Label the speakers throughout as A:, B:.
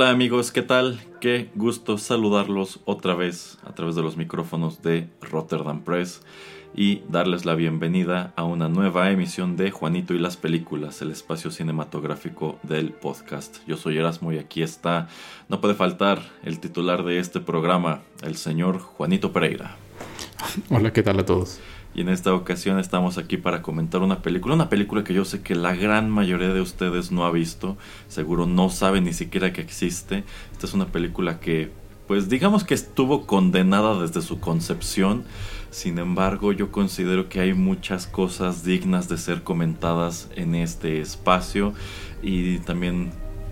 A: Hola amigos, ¿qué tal? Qué gusto saludarlos otra vez a través de los micrófonos de Rotterdam Press y darles la bienvenida a una nueva emisión de Juanito y las películas, el espacio cinematográfico del podcast. Yo soy Erasmo y aquí está, no puede faltar el titular de este programa, el señor Juanito Pereira.
B: Hola, ¿qué tal a todos?
A: Y en esta ocasión estamos aquí para comentar una película, una película que yo sé que la gran mayoría de ustedes no ha visto, seguro no saben ni siquiera que existe. Esta es una película que, pues digamos que estuvo condenada desde su concepción, sin embargo yo considero que hay muchas cosas dignas de ser comentadas en este espacio y también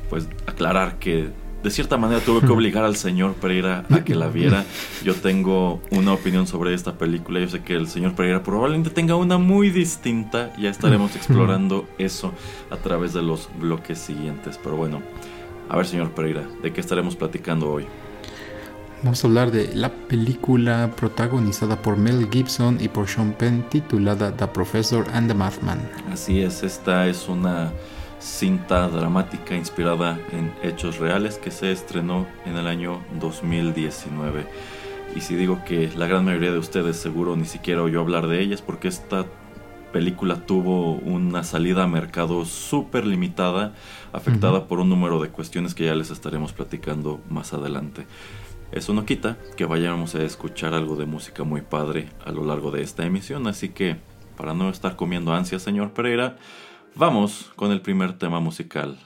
A: pues aclarar que de cierta manera tuve que obligar al señor Pereira a que la viera. Yo tengo una opinión sobre esta película. Yo sé que el señor Pereira probablemente tenga una muy distinta. Ya estaremos explorando eso a través de los bloques siguientes. Pero bueno, a ver, señor Pereira, ¿de qué estaremos platicando hoy?
B: Vamos a hablar de la película protagonizada por Mel Gibson y por Sean Penn titulada The Professor and the Mathman.
A: Así es, esta es una cinta dramática inspirada en hechos reales que se estrenó en el año 2019. Y si digo que la gran mayoría de ustedes seguro ni siquiera oyó hablar de ella es porque esta película tuvo una salida a mercado súper limitada, afectada por un número de cuestiones que ya les estaremos platicando más adelante. Eso no quita que vayamos a escuchar algo de música muy padre a lo largo de esta emisión, así que para no estar comiendo ansia, señor Pereira, Vamos con el primer tema musical.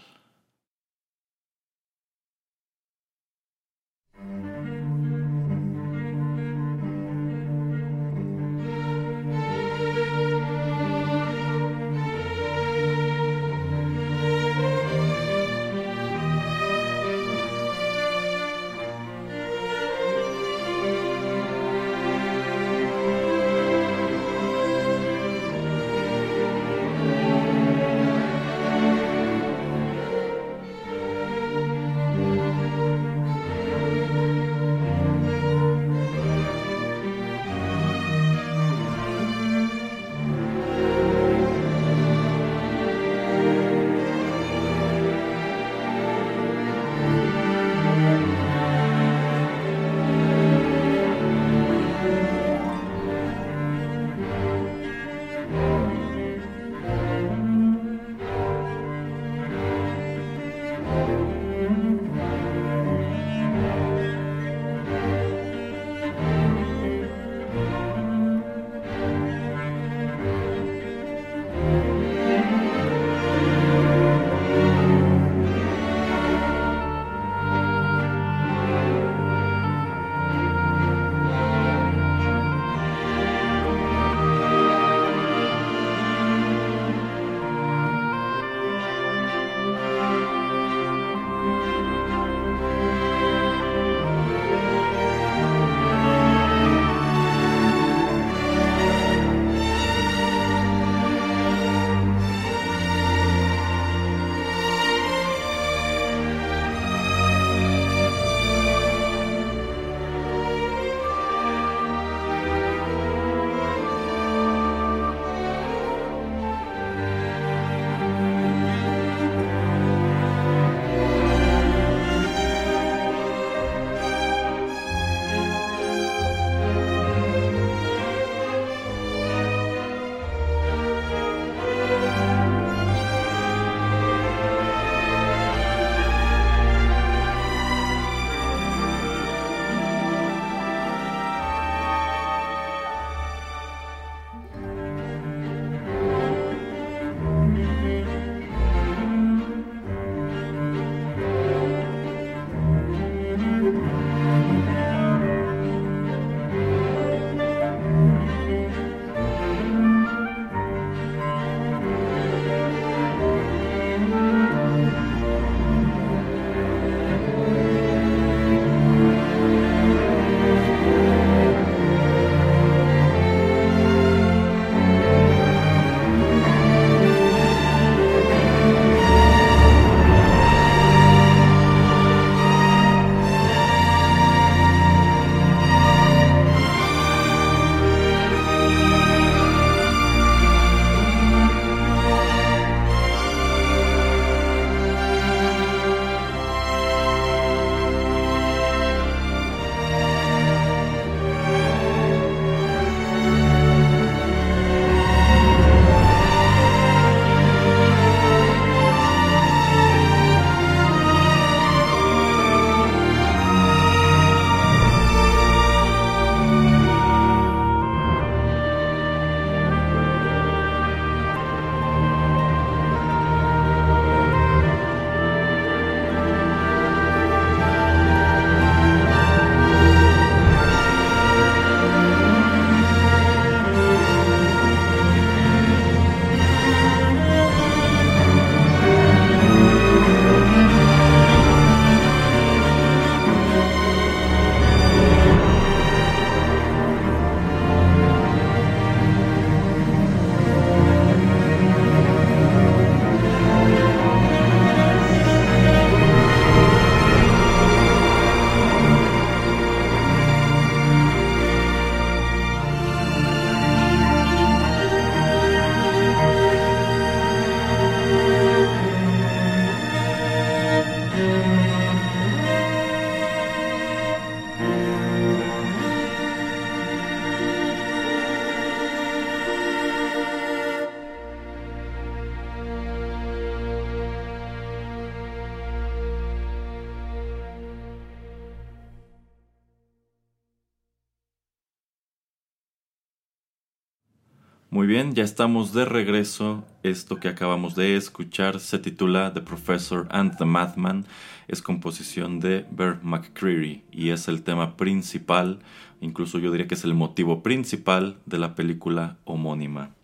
A: Bien, ya estamos de regreso. Esto que acabamos de escuchar se titula The Professor and the Madman. Es composición de Bert McCreary y es el tema principal, incluso yo diría que es el motivo principal de la película homónima.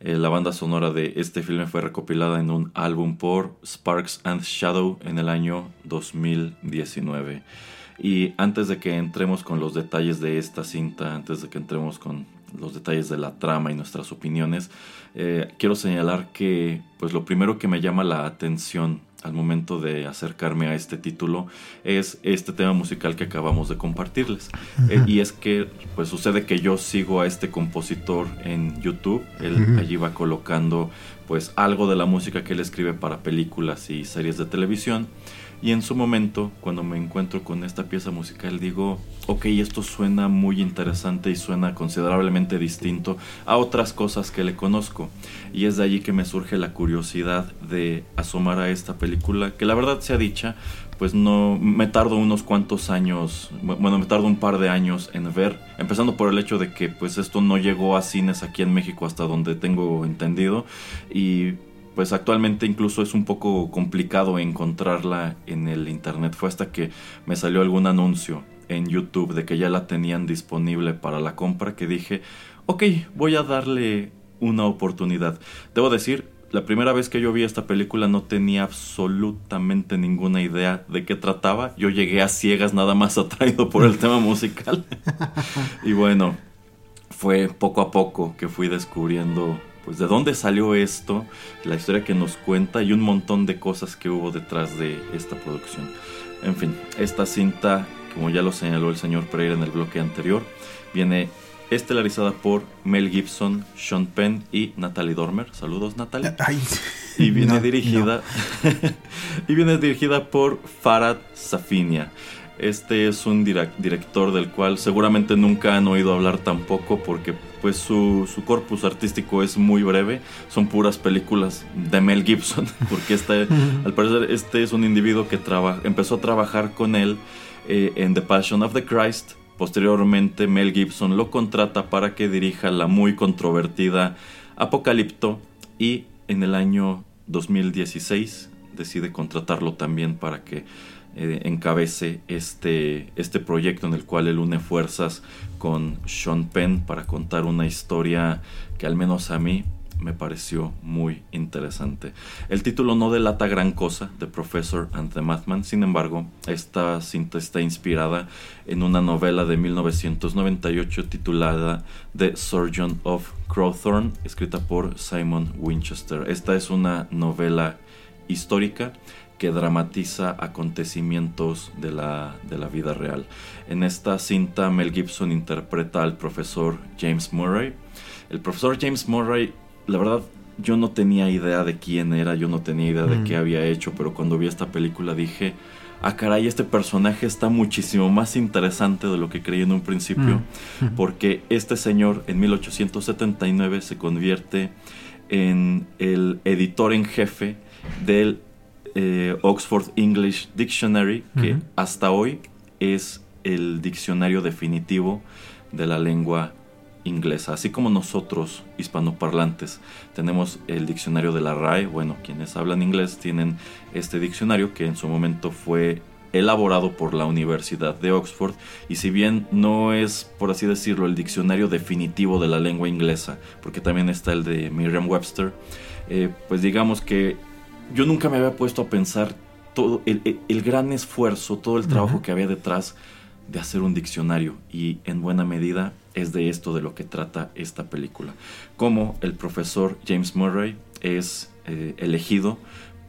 A: Eh, la banda sonora de este filme fue recopilada en un álbum por Sparks and Shadow en el año 2019. Y antes de que entremos con los detalles de esta cinta, antes de que entremos con los detalles de la trama y nuestras opiniones, eh, quiero señalar que pues lo primero que me llama la atención al momento de acercarme a este título es este tema musical que acabamos de compartirles. Eh, y es que pues sucede que yo sigo a este compositor en YouTube, él allí va colocando pues algo de la música que él escribe para películas y series de televisión. Y en su momento, cuando me encuentro con esta pieza musical, digo, ok, esto suena muy interesante y suena considerablemente distinto a otras cosas que le conozco. Y es de allí que me surge la curiosidad de asomar a esta película, que la verdad sea dicha, pues no me tardo unos cuantos años, bueno, me tardo un par de años en ver, empezando por el hecho de que pues esto no llegó a cines aquí en México hasta donde tengo entendido y pues actualmente incluso es un poco complicado encontrarla en el internet. Fue hasta que me salió algún anuncio en YouTube de que ya la tenían disponible para la compra que dije, ok, voy a darle una oportunidad. Debo decir, la primera vez que yo vi esta película no tenía absolutamente ninguna idea de qué trataba. Yo llegué a ciegas nada más atraído por el tema musical. y bueno, fue poco a poco que fui descubriendo pues de dónde salió esto, la historia que nos cuenta y un montón de cosas que hubo detrás de esta producción. En fin, esta cinta, como ya lo señaló el señor Pereira en el bloque anterior, viene estelarizada por Mel Gibson, Sean Penn y Natalie Dormer. Saludos, Natalie. y viene dirigida y viene dirigida por Farad Safinia. Este es un director del cual seguramente nunca han oído hablar tampoco porque pues su, corpus artístico es muy breve. Son puras películas de Mel Gibson porque este, al parecer este es un individuo que empezó a trabajar con él eh, en The Passion of the Christ. Posteriormente Mel Gibson lo contrata para que dirija la muy controvertida Apocalipto y en el año 2016 decide contratarlo también para que eh, encabece este, este proyecto en el cual él une fuerzas con Sean Penn para contar una historia que al menos a mí me pareció muy interesante. El título no delata gran cosa, The Professor and the Madman, sin embargo, esta cinta está inspirada en una novela de 1998 titulada The Surgeon of Crowthorne, escrita por Simon Winchester. Esta es una novela histórica que dramatiza acontecimientos de la, de la, vida real. En esta cinta Mel Gibson interpreta al profesor James Murray. El profesor James Murray, la verdad, yo no tenía idea de quién era, yo no tenía idea de qué había hecho, pero cuando vi esta película dije, ah caray, este personaje está muchísimo más interesante de lo que creí en un principio, porque este señor en 1879 se convierte en el editor en jefe del eh, Oxford English Dictionary, que hasta hoy es el diccionario definitivo de la lengua inglesa. Así como nosotros, hispanoparlantes, tenemos el diccionario de la RAE, bueno, quienes hablan inglés tienen este diccionario que en su momento fue elaborado por la Universidad de Oxford y si bien no es, por así decirlo, el diccionario definitivo de la lengua inglesa, porque también está el de Merriam-Webster, eh, pues digamos que yo nunca me había puesto a pensar todo el, gran esfuerzo, todo el trabajo que había detrás de hacer un diccionario y en buena medida es de esto de lo que trata esta película. Como el profesor James Murray es eh, elegido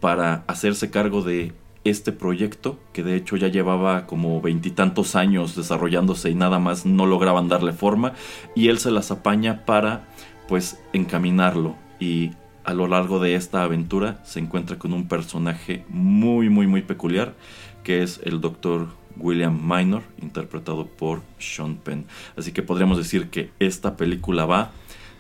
A: para hacerse cargo de este proyecto, que de hecho ya llevaba como veintitantos años desarrollándose y nada más no lograban darle forma, y él se las apaña para pues encaminarlo y a lo largo de esta aventura se encuentra con un personaje muy, muy, muy peculiar, que es el doctor William Minor, interpretado por Sean Penn. Así que podríamos decir que esta película va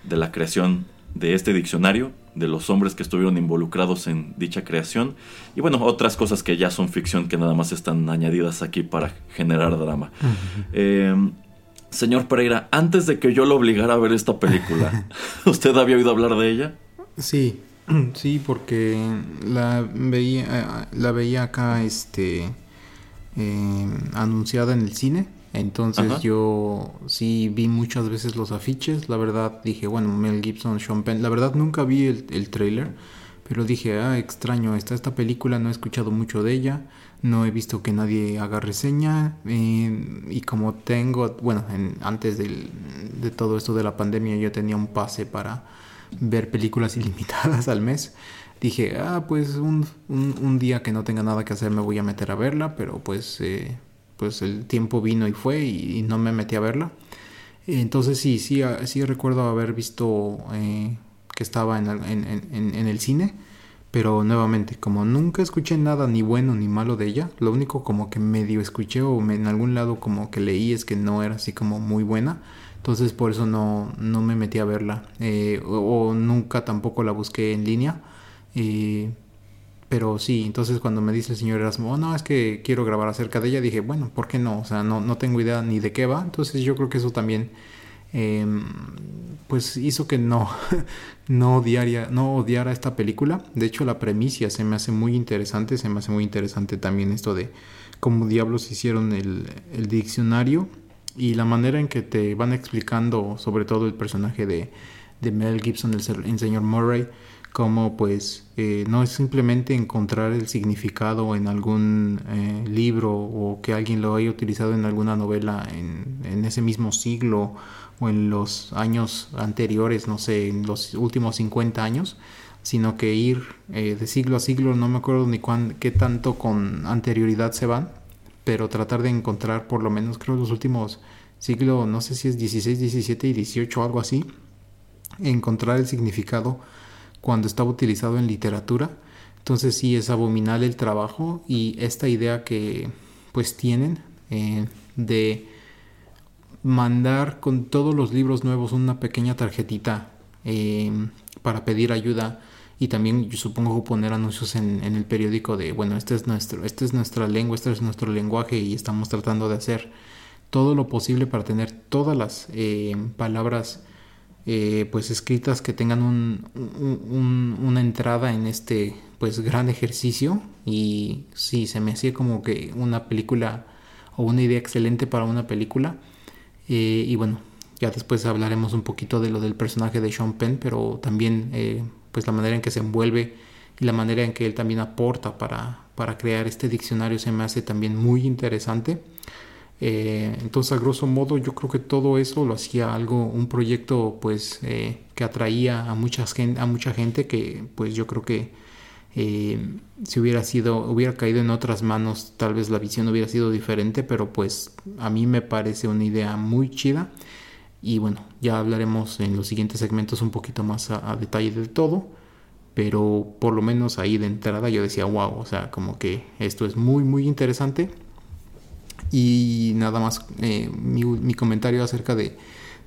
A: de la creación de este diccionario, de los hombres que estuvieron involucrados en dicha creación, y bueno, otras cosas que ya son ficción que nada más están añadidas aquí para generar drama. Señor Pereira, antes de que yo lo obligara a ver esta película, ¿usted había oído hablar de ella?
B: Sí, sí, porque la veía, la veía acá, este, eh, anunciada en el cine. Entonces yo sí vi muchas veces los afiches. La verdad dije, bueno, Mel Gibson, Sean Penn. La verdad nunca vi el, el trailer, pero dije, ah, extraño, está esta película, no he escuchado mucho de ella no he visto que nadie haga reseña eh, y como tengo, bueno, antes de todo esto de la pandemia yo tenía un pase para ver películas ilimitadas al mes. Dije, ah, pues un, un, día que no tenga nada que hacer me voy a meter a verla, pero pues, eh, pues el tiempo vino y fue y, no me metí a verla. Entonces sí, sí, sí recuerdo haber visto eh, que estaba en, el cine pero nuevamente, como nunca escuché nada ni bueno ni malo de ella, lo único como que medio escuché o en algún lado como que leí es que no era así como muy buena. Entonces por eso no, no me metí a verla. Eh, o, nunca tampoco la busqué en línea. Eh, pero sí, entonces cuando me dice el señor Erasmo, oh, no, es que quiero grabar acerca de ella, dije, bueno, ¿por qué no? O sea, no, no tengo idea ni de qué va. Entonces yo creo que eso también Em, pues hizo que no, no, no odiara esta película. De hecho, la premisa se me hace muy interesante. Se me hace muy interesante también esto de cómo diablos hicieron el, el diccionario y la manera en que te van explicando, sobre todo el personaje de, de Mel Gibson, el, señor Murray, como pues eh, no es simplemente encontrar el significado en algún eh, libro o que alguien lo haya utilizado en alguna novela en, en ese mismo siglo o en los años anteriores, no sé, en los últimos 50 años, sino que ir eh, de siglo a siglo, no me acuerdo ni cuán, qué tanto con anterioridad se van, pero tratar de encontrar por lo menos creo los últimos siglos, no sé si es 16, 17 y 18 algo así, encontrar el significado cuando estaba utilizado en literatura. Entonces sí es abominable el trabajo y esta idea que pues tienen eh, de mandar con todos los libros nuevos una pequeña tarjetita eh, para pedir ayuda y también yo supongo poner anuncios en, el periódico de bueno este es nuestro esta es nuestra lengua este es nuestro lenguaje y estamos tratando de hacer todo lo posible para tener todas las eh, palabras eh, pues escritas que tengan un, una entrada en este pues gran ejercicio y sí se me hacía como que una película o una idea excelente para una película. Eh, y bueno, ya después hablaremos un poquito de lo del personaje de Sean Penn, pero también pues la manera en que se envuelve y la manera en que él también aporta para, para crear este diccionario se me hace también muy interesante. Eh, entonces, a grosso modo, yo creo que todo eso lo hacía algo, un proyecto pues que atraía a, a mucha gente que pues yo creo que eh, si hubiera sido, hubiera caído en otras manos, tal vez la visión hubiera sido diferente, pero pues a mí me parece una idea muy chida. Y bueno, ya hablaremos en los siguientes segmentos un poquito más a, detalle de todo. Pero por lo menos ahí de entrada yo decía, wow, o sea, como que esto es muy, muy interesante. Y nada más eh, mi, comentario acerca de,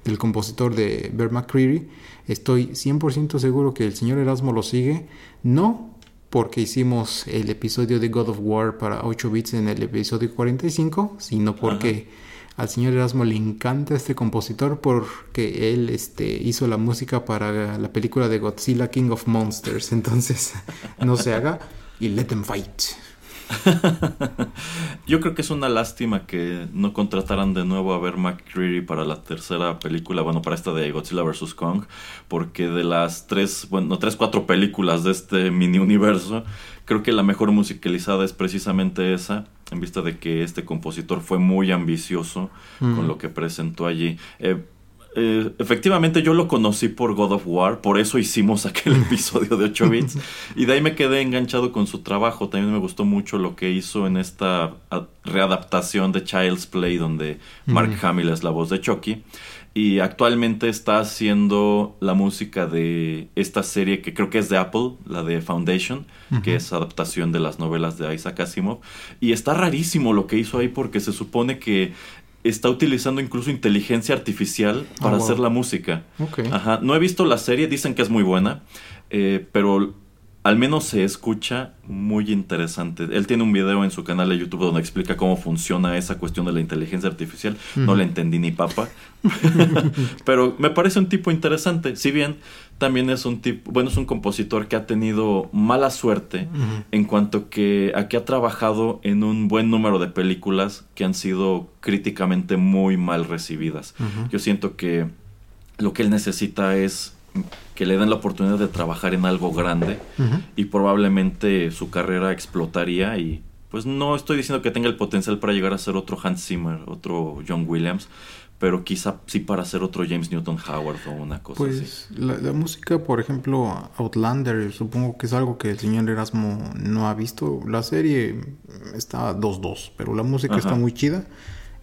B: del compositor de Bear McCreary. Estoy 100% seguro que el señor Erasmo lo sigue. No porque hicimos el episodio de God of War para 8 bits en el episodio 45, sino porque al señor Erasmo le encanta este compositor porque él este, hizo la música para la película de Godzilla King of Monsters. Entonces, no se haga y let them fight.
A: Yo creo que es una lástima que no contrataran de nuevo a ver McCreary para la tercera película, bueno, para esta de Godzilla vs. Kong, porque de las tres, bueno, tres, cuatro películas de este mini universo, creo que la mejor musicalizada es precisamente esa, en vista de que este compositor fue muy ambicioso con lo que presentó allí. Eh, eh, efectivamente yo lo conocí por God of War, por eso hicimos aquel episodio de 8 bits y de ahí me quedé enganchado con su trabajo. También me gustó mucho lo que hizo en esta readaptación de Child's Play donde Mark Hamill es la voz de Chucky y actualmente está haciendo la música de esta serie que creo que es de Apple, la de Foundation, que es adaptación de las novelas de Isaac Asimov y está rarísimo lo que hizo ahí porque se supone que está utilizando incluso inteligencia artificial para ah, hacer la música. Ajá. No he visto la serie, dicen que es muy buena, eh, pero al menos se escucha muy interesante. Él tiene un video en su canal de YouTube donde explica cómo funciona esa cuestión de la inteligencia artificial. No le entendí ni papa. Pero me parece un tipo interesante. Si bien también es un tipo, bueno, es un compositor que ha tenido mala suerte en cuanto que aquí ha trabajado en un buen número de películas que han sido críticamente muy mal recibidas. Yo siento que lo que él necesita es que le den la oportunidad de trabajar en algo grande y probablemente su carrera explotaría y pues no estoy diciendo que tenga el potencial para llegar a ser otro Hans Zimmer, otro John Williams, pero quizá sí para ser otro James Newton Howard o una cosa
B: pues,
A: así.
B: La, la, música, por ejemplo, Outlander, supongo que es algo que el señor Erasmo no ha visto. La serie está 2-2, pero la música está muy chida.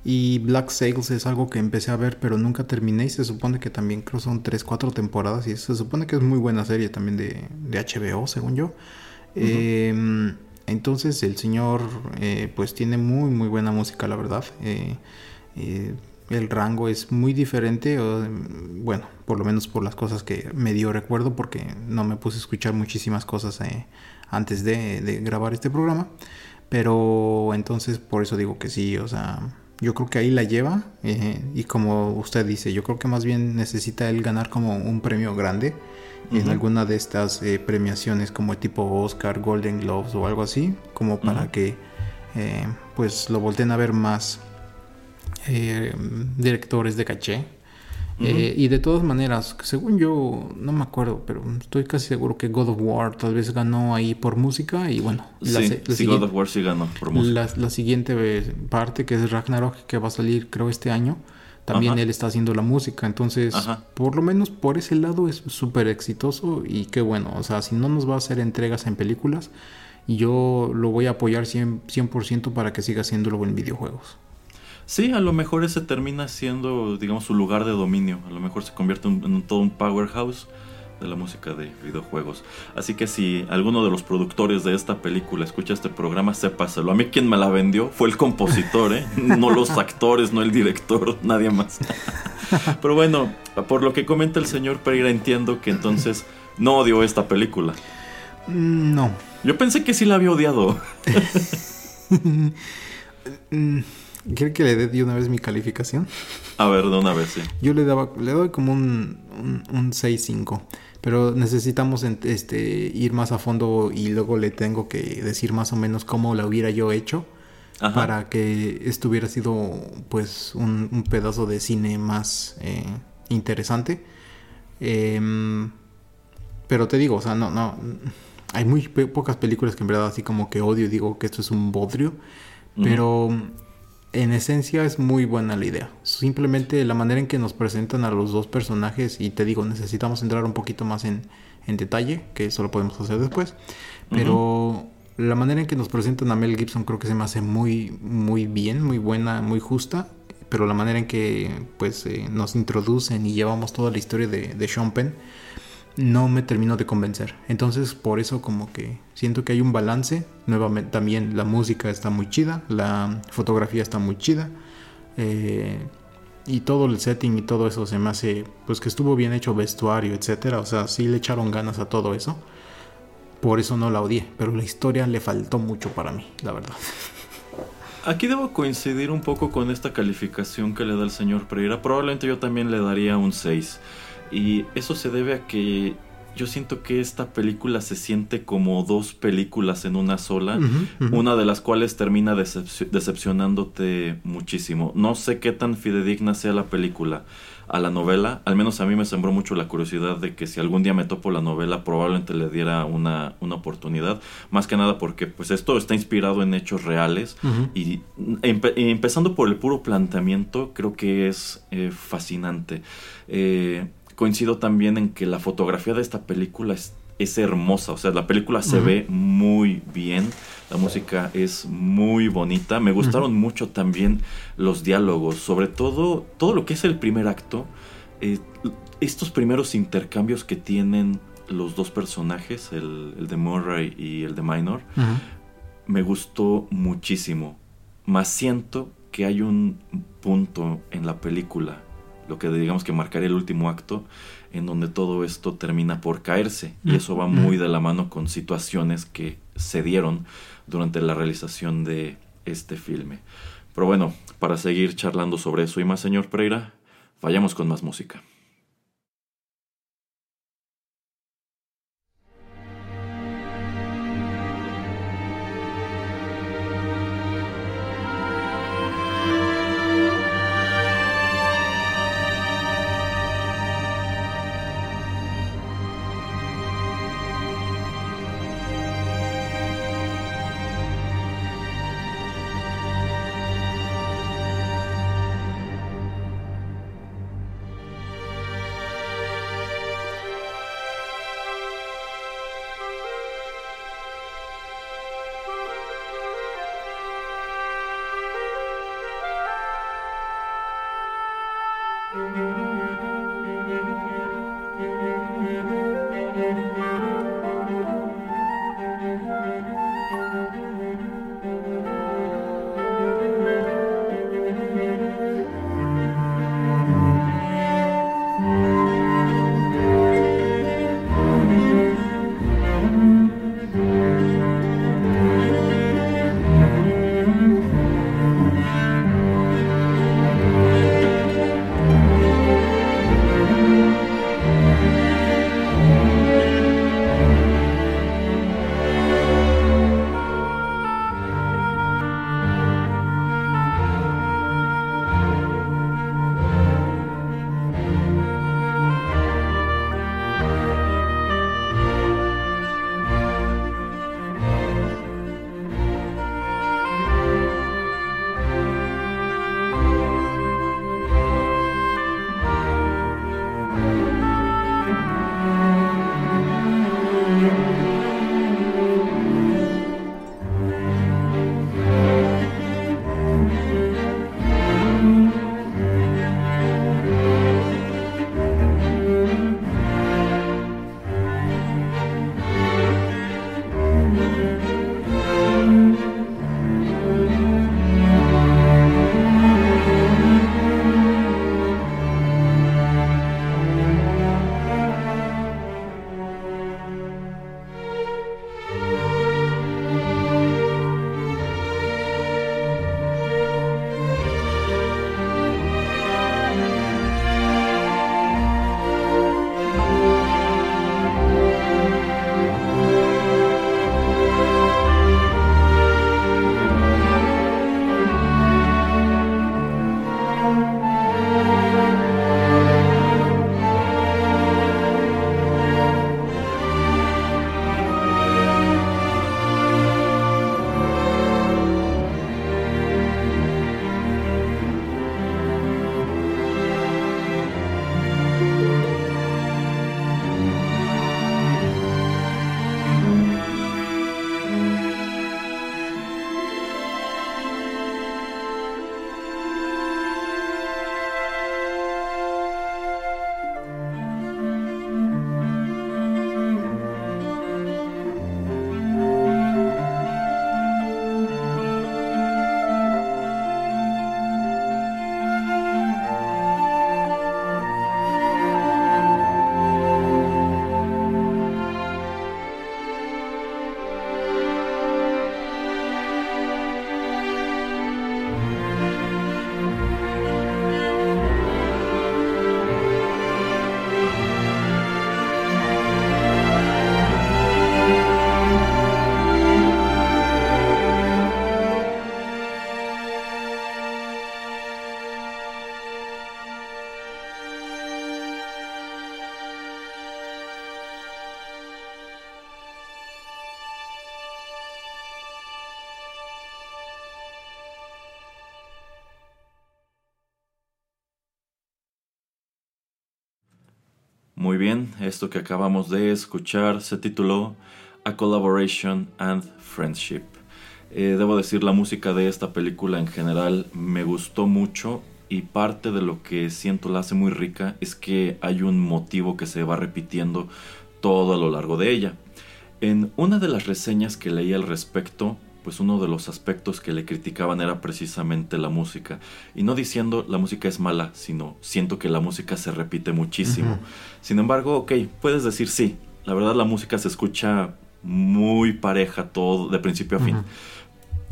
B: Y Black Sails es algo que empecé a ver, pero nunca terminé. Y se supone que también creo son 3, 4 temporadas. Y se supone que es muy buena serie también de, de HBO, según yo. eh, entonces el señor eh, pues tiene muy muy buena música, la verdad. Eh, eh, el rango es muy diferente, bueno, por lo menos por las cosas que me dio recuerdo, porque no me puse a escuchar muchísimas cosas antes de, de grabar este programa. Pero entonces por eso digo que sí, o sea, yo creo que ahí la lleva eh, y como usted dice, yo creo que más bien necesita él ganar como un premio grande en alguna de estas eh, premiaciones como tipo Oscar, Golden Globes o algo así, como para que eh, pues lo volteen a ver más directores de caché eh, y de todas maneras, según yo, no me acuerdo, pero estoy casi seguro que God of War tal vez ganó ahí por música y bueno.
A: Sí, la, la sí God of War sí ganó por música.
B: La, siguiente parte que es Ragnarok, que va a salir creo este año, también Ajá. él está haciendo la música, entonces Ajá. por lo menos por ese lado es súper exitoso y qué bueno, o sea, si no nos va a hacer entregas en películas, yo lo voy a apoyar 100%, 100 para que siga haciéndolo en videojuegos.
A: Sí, a lo mejor ese termina siendo, digamos, su lugar de dominio. A lo mejor se convierte en, en todo un powerhouse de la música de videojuegos. Así que si alguno de los productores de esta película escucha este programa, sépaselo. A mí quien me la vendió fue el compositor, ¿eh? no los actores, no el director, nadie más. Pero bueno, por lo que comenta el señor Pereira, entiendo que entonces no odió esta película.
B: No.
A: Yo pensé que sí la había odiado.
B: ¿Quiere que le dé de una vez mi calificación?
A: A ver, de una vez, sí.
B: Yo le daba, le doy como un, un, un 6-5. Pero necesitamos este, ir más a fondo y luego le tengo que decir más o menos cómo la hubiera yo hecho. Ajá. Para que esto hubiera sido pues un, un pedazo de cine más eh, interesante. Eh, pero te digo, o sea, no, no. Hay muy pocas películas que en verdad así como que odio y digo que esto es un bodrio. Pero en esencia es muy buena la idea. Simplemente la manera en que nos presentan a los dos personajes, y te digo, necesitamos entrar un poquito más en, en detalle, que eso lo podemos hacer después, pero uh -huh. la manera en que nos presentan a Mel Gibson creo que se me hace muy, muy bien, muy buena, muy justa, pero la manera en que pues eh, nos introducen y llevamos toda la historia de, de Sean Penn, no me termino de convencer. Entonces, por eso como que siento que hay un balance. Nuevamente, también la música está muy chida, la fotografía está muy chida. Eh, y todo el setting y todo eso se me hace, pues que estuvo bien hecho vestuario, etcétera. O sea, sí le echaron ganas a todo eso. Por eso no la odié, pero la historia le faltó mucho para mí, la verdad.
A: Aquí debo coincidir un poco con esta calificación que le da el señor Pereira. Probablemente yo también le daría un 6. Y eso se debe a que yo siento que esta película se siente como dos películas en una sola, uh -huh, uh -huh. una de las cuales termina decep decepcionándote muchísimo. No sé qué tan fidedigna sea la película a la novela, al menos a mí me sembró mucho la curiosidad de que si algún día me topo la novela probablemente le diera una, una oportunidad, más que nada porque pues esto está inspirado en hechos reales uh -huh. y empe empezando por el puro planteamiento creo que es eh, fascinante. Eh, coincido también en que la fotografía de esta película es, es hermosa, o sea, la película se uh -huh. ve muy bien, la música es muy bonita, me gustaron uh -huh. mucho también los diálogos, sobre todo todo lo que es el primer acto, eh, estos primeros intercambios que tienen los dos personajes, el, el de Murray y el de Minor, uh -huh. me gustó muchísimo, más siento que hay un punto en la película lo que digamos que marcaría el último acto, en donde todo esto termina por caerse. Y eso va muy de la mano con situaciones que se dieron durante la realización de este filme. Pero bueno, para seguir charlando sobre eso y más, señor Pereira, vayamos con más música. Esto que acabamos de escuchar se tituló A Collaboration and Friendship. Eh, debo decir, la música de esta película en general me gustó mucho y parte de lo que siento la hace muy rica es que hay un motivo que se va repitiendo todo a lo largo de ella. En una de las reseñas que leí al respecto pues uno de los aspectos que le criticaban era precisamente la música. Y no diciendo la música es mala, sino siento que la música se repite muchísimo. Sin embargo, ok, puedes decir sí, la verdad la música se escucha muy pareja todo de principio a fin.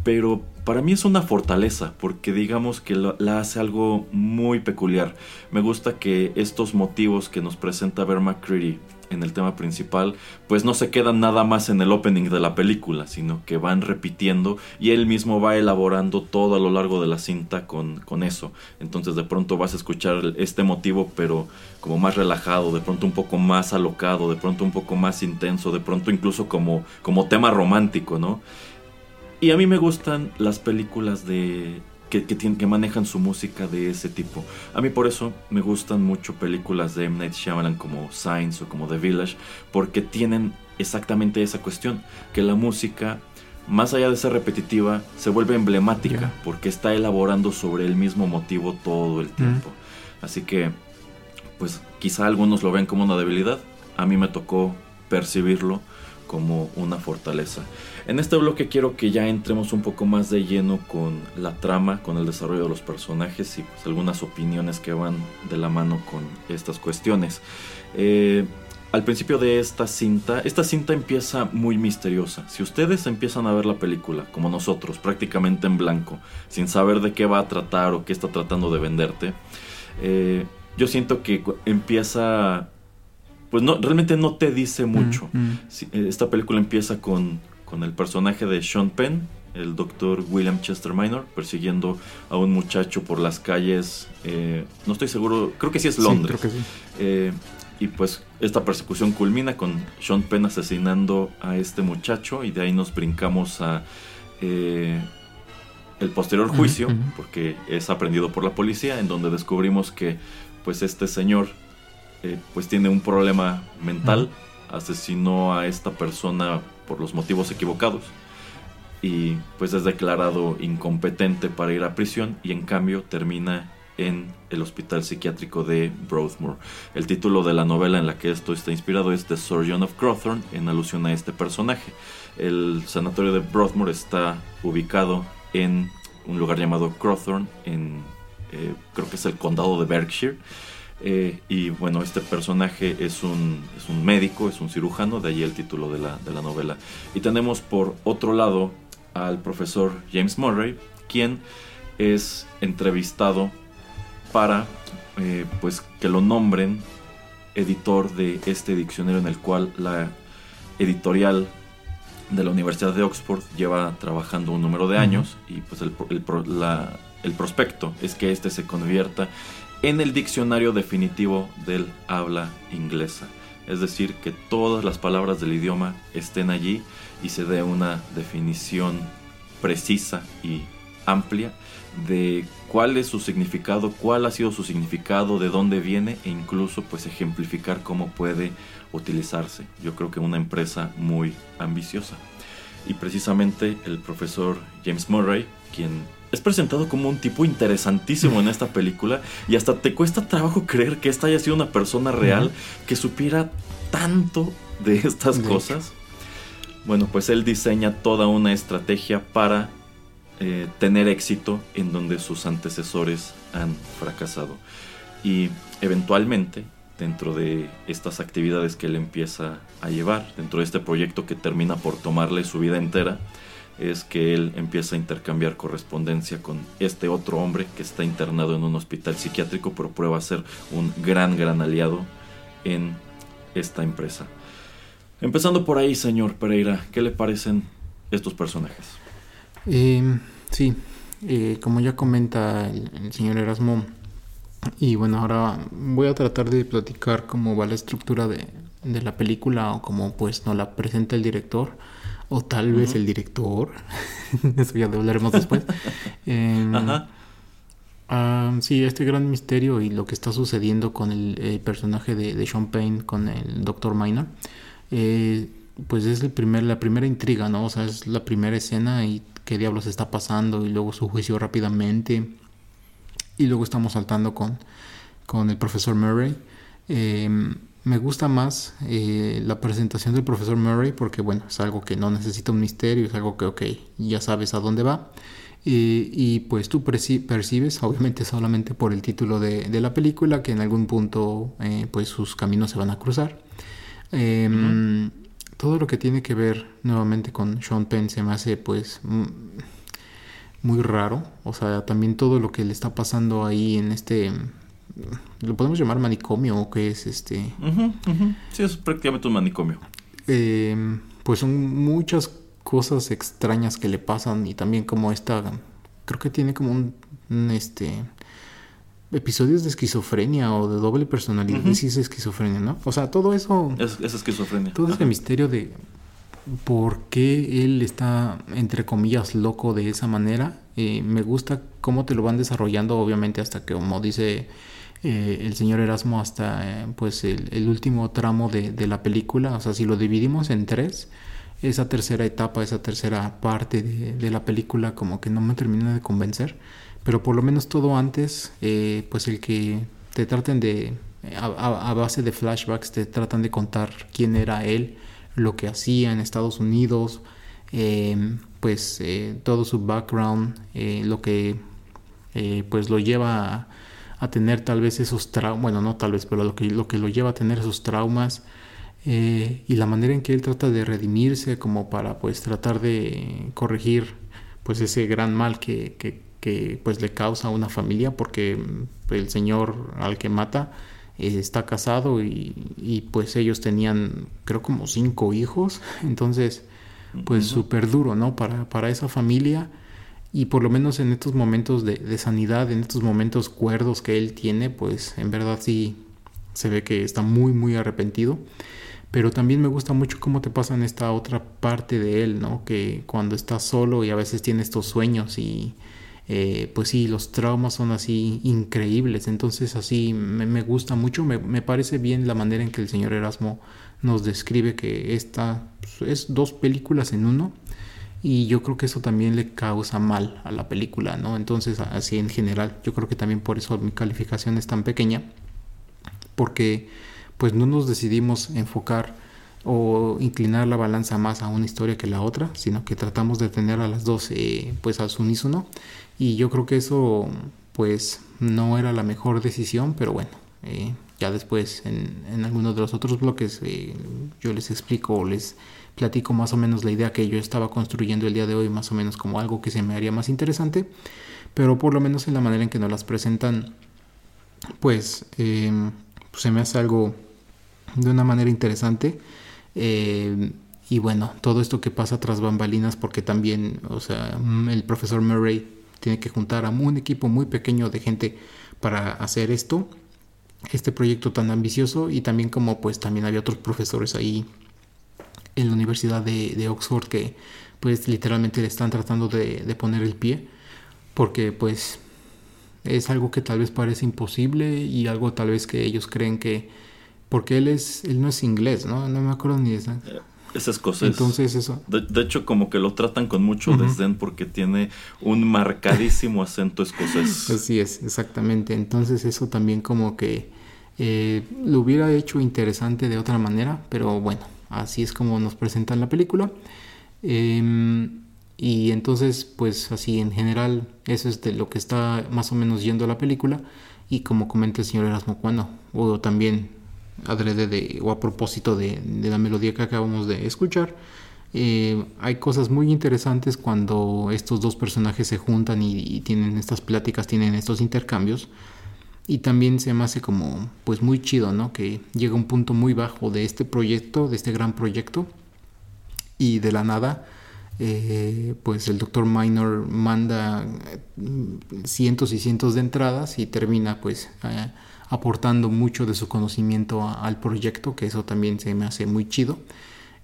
A: Pero para mí es una fortaleza porque digamos que la hace algo muy peculiar. Me gusta que estos motivos que nos presenta Ver McCready en el tema principal, pues no se quedan nada más en el opening de la película, sino que van repitiendo y él mismo va elaborando todo a lo largo de la cinta con, con eso. Entonces de pronto vas a escuchar este motivo, pero como más relajado, de pronto un poco más alocado, de pronto un poco más intenso, de pronto incluso como, como tema romántico, ¿no? Y a mí me gustan las películas de que, que, manejan su música de ese tipo. A mí por eso me gustan mucho películas de M. Night Shyamalan como Signs o como The Village, porque tienen exactamente esa cuestión, que la música, más allá de ser repetitiva, se vuelve emblemática, porque está elaborando sobre el mismo motivo todo el tiempo. Así que, pues quizá algunos lo ven como una debilidad, a mí me tocó percibirlo como una fortaleza. En este bloque quiero que ya entremos un poco más de lleno con la trama, con el desarrollo de los personajes y pues, algunas opiniones que van de la mano con estas cuestiones. Eh, al principio de esta cinta, esta cinta empieza muy misteriosa. Si ustedes empiezan a ver la película, como nosotros, prácticamente en blanco, sin saber de qué va a tratar o qué está tratando de venderte, eh, yo siento que empieza pues no, realmente no te dice mucho. Mm, mm. Eh, esta película empieza con, con el personaje de Sean Penn, el doctor William Chester Minor, persiguiendo a un muchacho por las calles, eh, no estoy seguro, creo que sí es Londres. Eh, y pues esta persecución culmina con Sean Penn asesinando a este muchacho y de ahí nos brincamos a el posterior juicio, porque es aprendido por la policía, en donde descubrimos que pues este señor eh, pues tiene un problema mental, asesinó a esta persona por los motivos equivocados y pues es declarado incompetente para ir a prisión y en cambio termina en el hospital psiquiátrico de Broadmoor. El título de la novela en la que esto está inspirado es The Surgeon of Crowthorne en alusión a este personaje. El sanatorio de Broadmoor está ubicado en un lugar llamado Crowthorne en eh, creo que es el condado de Berkshire eh, y bueno, este personaje es un, es un, médico, es un cirujano, de ahí el título de la, de la novela. Y tenemos por otro lado al profesor James Murray, quien es entrevistado para eh, pues que lo nombren editor de este diccionario en el cual la editorial de la Universidad de Oxford lleva trabajando un número de años y pues el, el, el prospecto es que este se convierta en el diccionario definitivo del habla inglesa. Es decir, que todas las palabras del idioma estén allí y se dé una definición precisa y amplia de cuál es su significado, cuál ha sido su significado, de dónde viene e incluso pues ejemplificar cómo puede utilizarse. Yo creo que una empresa muy ambiciosa. Y precisamente el profesor James Murray, quien es presentado como un tipo interesantísimo en esta película y hasta te cuesta trabajo creer que esta haya sido una persona real que supiera tanto de estas cosas. Bueno, pues él diseña toda una estrategia para eh, tener éxito en donde sus antecesores han fracasado. Y eventualmente, dentro de estas actividades que él empieza a llevar, dentro de este proyecto que termina por tomarle su vida entera, es que él empieza a intercambiar correspondencia con este otro hombre que está internado en un hospital psiquiátrico, pero prueba a ser un gran, gran aliado en esta empresa. Empezando por ahí, señor Pereira, ¿qué le parecen estos personajes?
B: Eh, sí, eh, como ya comenta el, señor Erasmo, y bueno, ahora voy a tratar de platicar cómo va la estructura de, de la película o cómo pues nos la presenta el director o tal vez el director, eso ya lo hablaremos después. Em, Ajá. sí, este gran misterio y lo que está sucediendo con el, personaje de, Sean Payne, con el Dr. Minor, eh, pues es el primer, la primera intriga, ¿no? O sea, es la primera escena y qué diablos está pasando y luego su juicio rápidamente. Y luego estamos saltando con, con el profesor Murray. Em, me gusta más eh, la presentación del profesor Murray porque, bueno, es algo que no necesita un misterio, es algo que, ok, ya sabes a dónde va. y pues tú percibes, obviamente solamente por el título de, la película, que en algún punto eh, pues sus caminos se van a cruzar. Em, todo lo que tiene que ver nuevamente con Sean Penn se me hace pues muy raro. O sea, también todo lo que le está pasando ahí en este lo podemos llamar manicomio o qué es este.
A: Sí, es prácticamente un manicomio.
B: Em, pues son muchas cosas extrañas que le pasan y también como esta, creo que tiene como un, este episodios de esquizofrenia o de doble personalidad. Sí, es esquizofrenia, ¿no? O sea, todo eso.
A: Es, esquizofrenia.
B: Todo ese misterio de por qué él está, entre comillas, loco de esa manera. Eh, me gusta cómo te lo van desarrollando, obviamente, hasta que, como dice eh, el señor Erasmo hasta eh, pues el, último tramo de, la película. O sea, si lo dividimos en tres, esa tercera etapa, esa tercera parte de, la película como que no me termina de convencer. Pero por lo menos todo antes, eh, pues el que te traten de, a, base de flashbacks, te tratan de contar quién era él, lo que hacía en Estados Unidos, pues todo su background, lo que pues lo lleva a tener tal vez esos traumas, bueno, no tal vez, pero lo que, lo que lo lleva a tener esos traumas eh, y la manera en que él trata de redimirse como para pues tratar de corregir pues ese gran mal que, que, pues le causa a una familia porque el señor al que mata eh, está casado y, y, pues ellos tenían creo como cinco hijos. Entonces pues súper duro no para, para esa familia y por lo menos en estos momentos de, sanidad, en estos momentos cuerdos que él tiene, pues en verdad sí se ve que está muy, muy arrepentido. Pero también me gusta mucho cómo te pasa en esta otra parte de él, ¿no? Que cuando está solo y a veces tiene estos sueños y eh, pues sí, los traumas son así increíbles. Entonces así me, gusta mucho, me, me, parece bien la manera en que el señor Erasmo nos describe que esta pues, es dos películas en uno y yo creo que eso también le causa mal a la película, ¿no? Entonces, así en general, yo creo que también por eso mi calificación es tan pequeña, porque pues no nos decidimos enfocar o inclinar la balanza más a una historia que la otra, sino que tratamos de tener a las dos eh, pues al unísono y yo creo que eso pues no era la mejor decisión, pero bueno, eh, ya después en, en algunos de los otros bloques eh, yo les explico o les platico más o menos la idea que yo estaba construyendo el día de hoy, más o menos como algo que se me haría más interesante, pero por lo menos en la manera en que nos las presentan, pues, em, pues se me hace algo de una manera interesante. Em, y bueno, todo esto que pasa tras bambalinas, porque también, o sea, el profesor Murray tiene que juntar a un equipo muy pequeño de gente para hacer esto, este proyecto tan ambicioso y también como pues también había otros profesores ahí en la Universidad de, Oxford que pues literalmente le están tratando de, poner el pie porque pues es algo que tal vez parece imposible y algo tal vez que ellos creen que porque él es él no es inglés no no me acuerdo ni de
A: eh, es escocés. Entonces eso. De, hecho, como que lo tratan con mucho desdén porque tiene un marcadísimo acento escocés.
B: Así es, exactamente. Entonces eso también como que eh, lo hubiera hecho interesante de otra manera, pero bueno, Así es como nos presentan la película. Em, y entonces, pues así en general, eso es de lo que está más o menos yendo la película. Y como comenta el señor Erasmo Cuando, o también adrede de, o a propósito de, la melodía que acabamos de escuchar, eh, hay cosas muy interesantes cuando estos dos personajes se juntan y, tienen estas pláticas, tienen estos intercambios. Y también se me hace como, pues muy chido, ¿no? Que llega un punto muy bajo de este proyecto, de este gran proyecto. Y de la nada, eh, pues el doctor Minor manda mm, cientos y cientos de entradas y termina pues eh, aportando mucho de su conocimiento al proyecto, que eso también se me hace muy chido.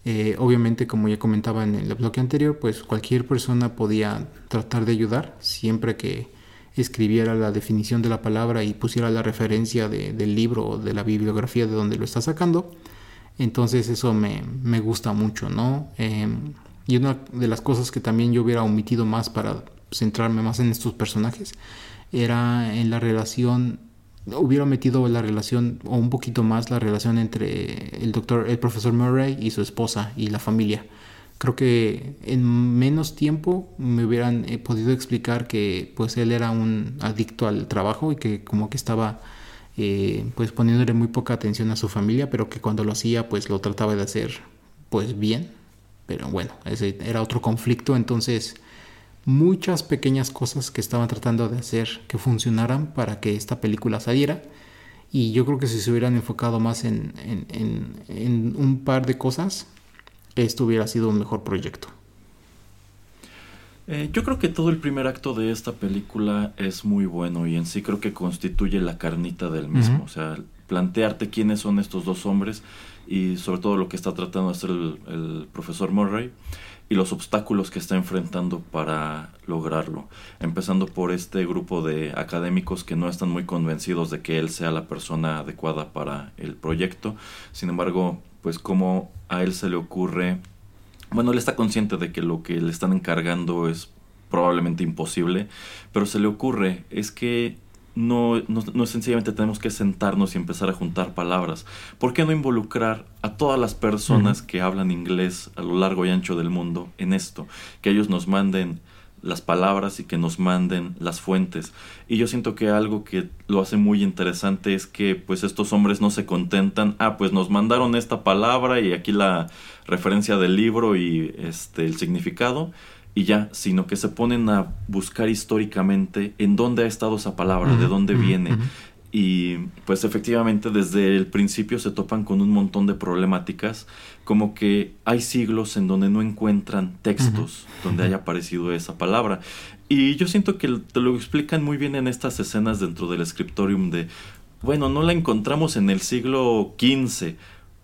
B: Eh, obviamente, como ya comentaba en el bloque anterior, pues cualquier persona podía tratar de ayudar siempre que escribiera la definición de la palabra y pusiera la referencia del libro o de la bibliografía de donde lo está sacando. Entonces eso me, gusta mucho, ¿no? Em, y una de las cosas que también yo hubiera omitido más para centrarme más en estos personajes era en la relación hubiera metido la relación o un poquito más la relación entre el doctor, el profesor Murray y su esposa y la familia. Creo que en menos tiempo me hubieran eh, podido explicar que pues él era un adicto al trabajo y que como que estaba eh, pues poniéndole muy poca atención a su familia, pero que cuando lo hacía pues lo trataba de hacer pues bien. Pero bueno, ese era otro conflicto, entonces muchas pequeñas cosas que estaban tratando de hacer que funcionaran para que esta película saliera. Y yo creo que si se hubieran enfocado más en, en, un par de cosas, esto hubiera sido un mejor proyecto.
A: Eh, yo creo que todo el primer acto de esta película es muy bueno y en sí creo que constituye la carnita del mismo. O sea, plantearte quiénes son estos dos hombres y sobre todo lo que está tratando de hacer el profesor Murray y los obstáculos que está enfrentando para lograrlo. Empezando por este grupo de académicos que no están muy convencidos de que él sea la persona adecuada para el proyecto. Sin embargo, pues como a él se le ocurre, bueno, él está consciente de que lo que le están encargando es probablemente imposible, pero se le ocurre es que no, no, sencillamente tenemos que sentarnos y empezar a juntar palabras. ¿Por qué no involucrar a todas las personas que hablan inglés a lo largo y ancho del mundo en esto? Que ellos nos manden las palabras y que nos manden las fuentes. Y yo siento que algo que lo hace muy interesante es que pues estos hombres no se contentan, ah, pues nos mandaron esta palabra y aquí la referencia del libro y este el significado, y ya, sino que se ponen a buscar históricamente en dónde ha estado esa palabra, de dónde viene. Y pues efectivamente desde el principio se topan con un montón de problemáticas, como que hay siglos en donde no encuentran textos donde haya aparecido esa palabra. Y yo siento que te lo explican muy bien en estas escenas dentro del scriptorium de, bueno, no la encontramos en el siglo XV,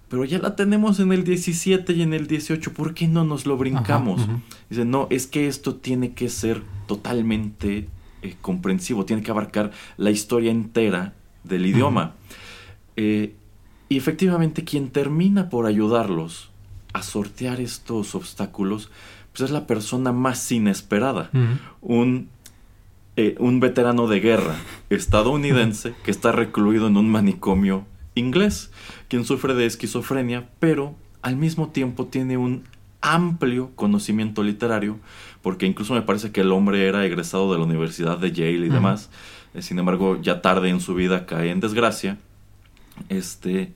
A: pero ya la tenemos en el 17 y en el 18, ¿por qué no nos lo brincamos? Dice, no, es que esto tiene que ser totalmente eh, comprensivo, tiene que abarcar la historia entera del idioma. Eh, y efectivamente quien termina por ayudarlos a sortear estos obstáculos, pues es la persona más inesperada. un, eh, un veterano de guerra estadounidense que está recluido en un manicomio inglés, quien sufre de esquizofrenia, pero al mismo tiempo tiene un amplio conocimiento literario, porque incluso me parece que el hombre era egresado de la Universidad de Yale y demás, eh, sin embargo ya tarde en su vida cae en desgracia, este,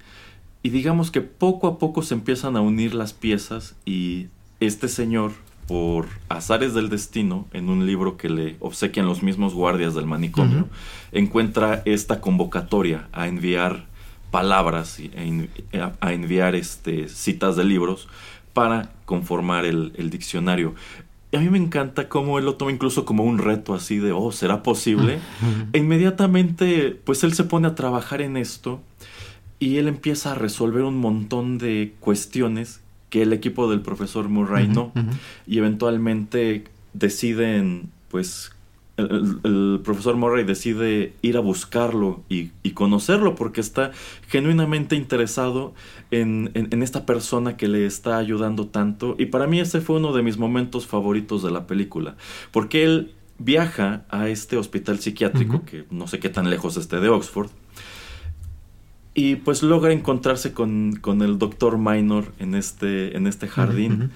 A: y digamos que poco a poco se empiezan a unir las piezas y este señor, por azares del destino, en un libro que le obsequian los mismos guardias del manicomio, encuentra esta convocatoria a enviar palabras a enviar este, citas de libros para conformar el, diccionario. Y a mí me encanta cómo él lo toma incluso como un reto así de, oh, ¿será posible? e inmediatamente, pues él se pone a trabajar en esto y él empieza a resolver un montón de cuestiones que el equipo del profesor Murray no. Y eventualmente deciden, pues, el, profesor Murray decide ir a buscarlo y, conocerlo porque está genuinamente interesado en, esta persona que le está ayudando tanto. Y para mí ese fue uno de mis momentos favoritos de la película, porque él viaja a este hospital psiquiátrico, que no sé qué tan lejos esté de Oxford, y pues logra encontrarse con, el doctor Minor en este, en este jardín,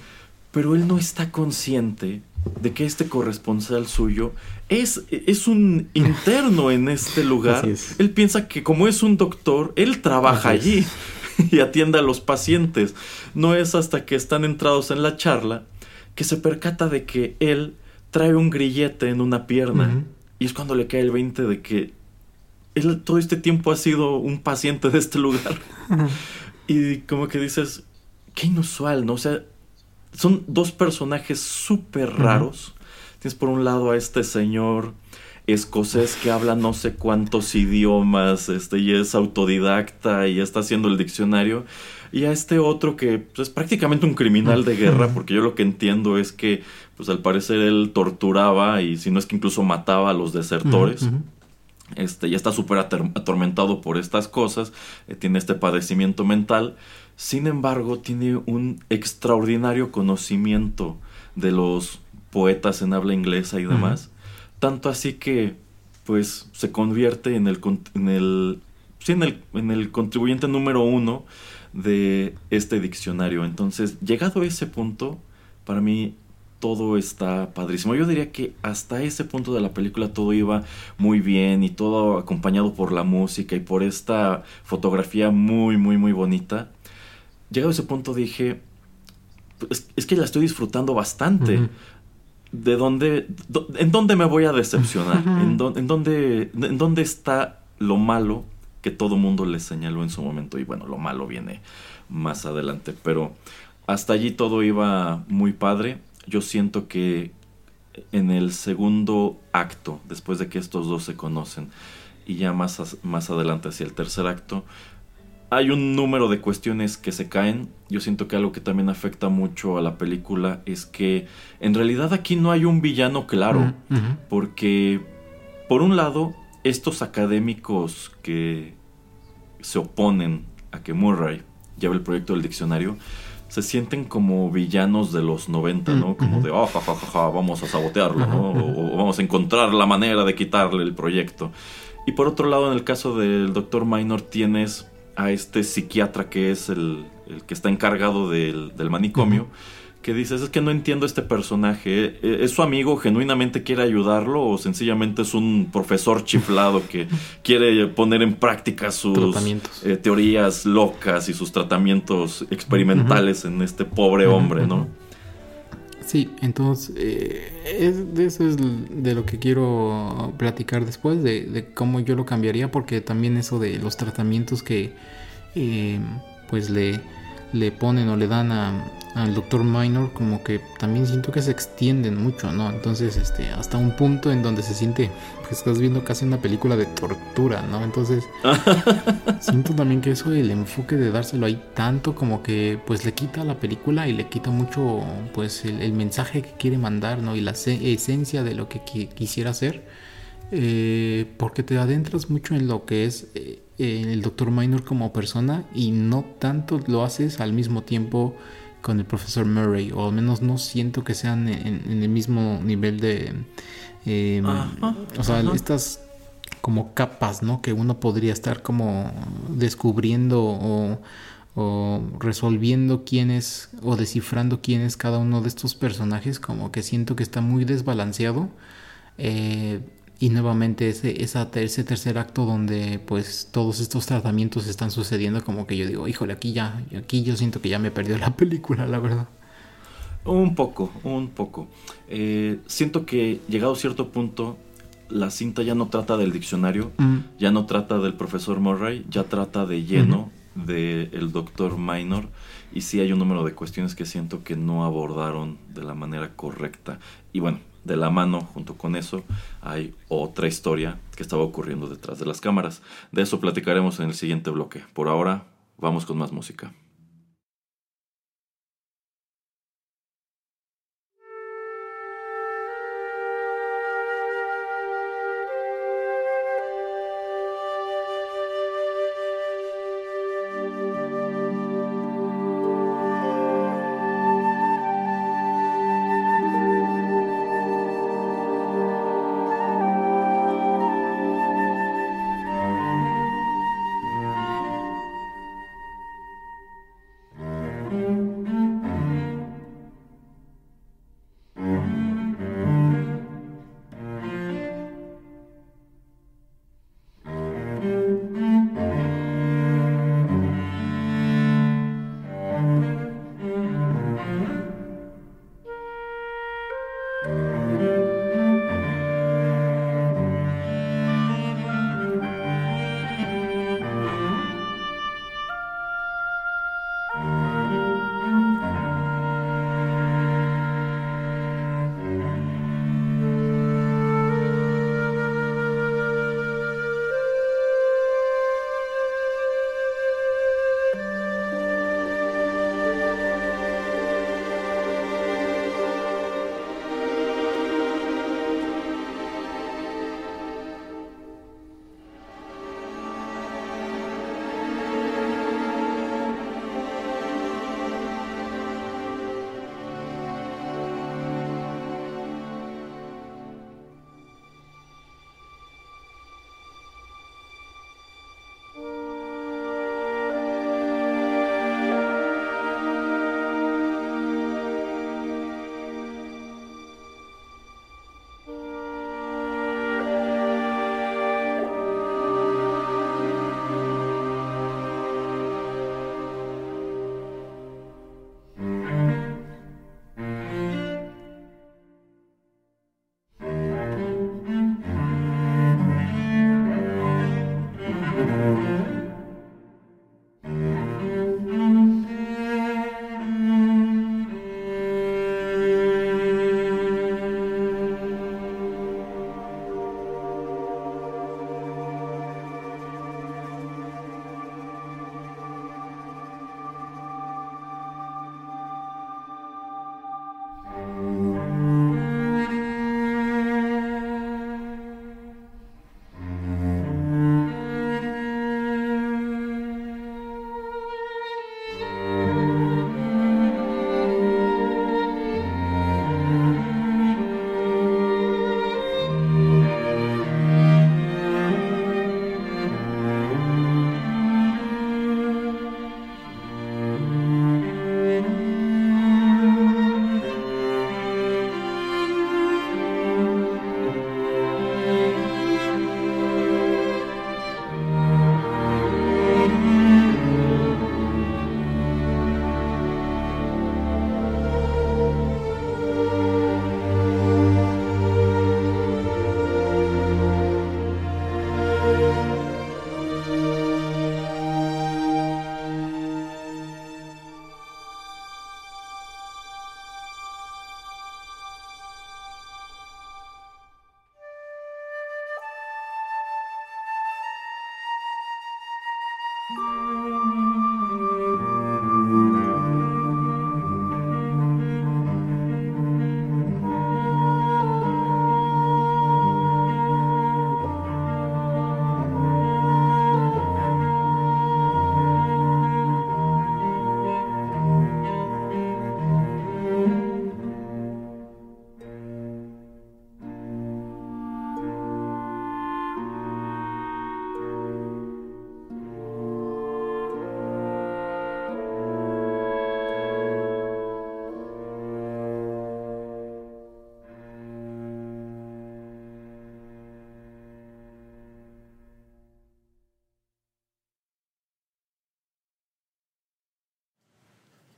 A: pero él no está consciente de que este corresponsal suyo es, es un interno en este lugar. Él piensa que como es un doctor, él trabaja allí y atiende a los pacientes. No es hasta que están entrados en la charla que se percata de que él trae un grillete en una pierna. Y es cuando le cae el 20 de que él todo este tiempo ha sido un paciente de este lugar. y como que dices, qué inusual, ¿no? O sea, son dos personajes súper raros. Tienes por un lado a este señor escocés que habla no sé cuántos idiomas, este, y es autodidacta y está haciendo el diccionario. Y a este otro que pues, es prácticamente un criminal de guerra, porque yo lo que entiendo es que, pues al parecer él torturaba y si no es que incluso mataba a los desertores. Este, ya está súper atormentado por estas cosas, eh, tiene este padecimiento mental sin embargo, tiene un extraordinario conocimiento de los poetas en habla inglesa y demás. Tanto así que pues se convierte en el, en el, en el, en el contribuyente número uno de este diccionario. Entonces, llegado a ese punto, para mí todo está padrísimo. Yo diría que hasta ese punto de la película todo iba muy bien y todo acompañado por la música y por esta fotografía muy, muy, muy bonita. Llegado a ese punto dije, es, que la estoy disfrutando bastante. ¿De dónde, en dónde me voy a decepcionar? ¿En, en, dónde, ¿En dónde está lo malo que todo mundo le señaló en su momento? Y bueno, lo malo viene más adelante, pero hasta allí todo iba muy padre yo siento que en el segundo acto, después de que estos dos se conocen, y ya más, más adelante hacia el tercer acto, hay un número de cuestiones que se caen. Yo siento que algo que también afecta mucho a la película es que en realidad aquí no hay un villano claro, porque por un lado, estos académicos que se oponen a que Murray lleve el proyecto del diccionario, se sienten como villanos de los 90, ¿no? Como de, oh, vamos a sabotearlo, ¿no? O, vamos a encontrar la manera de quitarle el proyecto. Y por otro lado, en el caso del doctor Minor, tienes a este psiquiatra que es el, el que está encargado del, del manicomio que dices, es que no entiendo este personaje. ¿E-, ¿Es su amigo genuinamente quiere ayudarlo o sencillamente es un profesor chiflado que quiere poner en práctica sus eh, teorías locas y sus tratamientos experimentales en este pobre hombre, ¿no?
B: Sí, entonces eh, de eso es de lo que quiero platicar después, de, cómo yo lo cambiaría, porque también eso de los tratamientos que eh, pues le, le ponen o le dan a, al Doctor Minor como que también siento que se extienden mucho, ¿no? Entonces, este, hasta un punto en donde se siente que estás viendo casi una película de tortura, ¿no? Entonces, siento también que eso, el enfoque de dárselo ahí tanto como que pues le quita a la película y le quita mucho pues el, mensaje que quiere mandar, ¿no? Y la esencia de lo que quisiera hacer. Eh, porque te adentras mucho en lo que es eh, el Doctor Minor como persona y no tanto lo haces al mismo tiempo con el profesor Murray, o al menos no siento que sean en, el mismo nivel de... Em, o sea, estas como capas, ¿no? Que uno podría estar como descubriendo o, o resolviendo quién es o descifrando quién es cada uno de estos personajes, como que siento que está muy desbalanceado. Eh, y nuevamente ese, esa, ese tercer acto donde pues todos estos tratamientos están sucediendo como que yo digo, híjole, aquí ya, aquí yo siento que ya me perdió la película, la verdad.
A: Un poco, un poco. Eh, siento que llegado a cierto punto, la cinta ya no trata del diccionario, mm. ya no trata del profesor Murray, ya trata de lleno del doctor Minor. Y sí hay un número de cuestiones que siento que no abordaron de la manera correcta. Y bueno, de la mano, junto con eso, hay otra historia que estaba ocurriendo detrás de las cámaras. De eso platicaremos en el siguiente bloque. Por ahora, vamos con más música.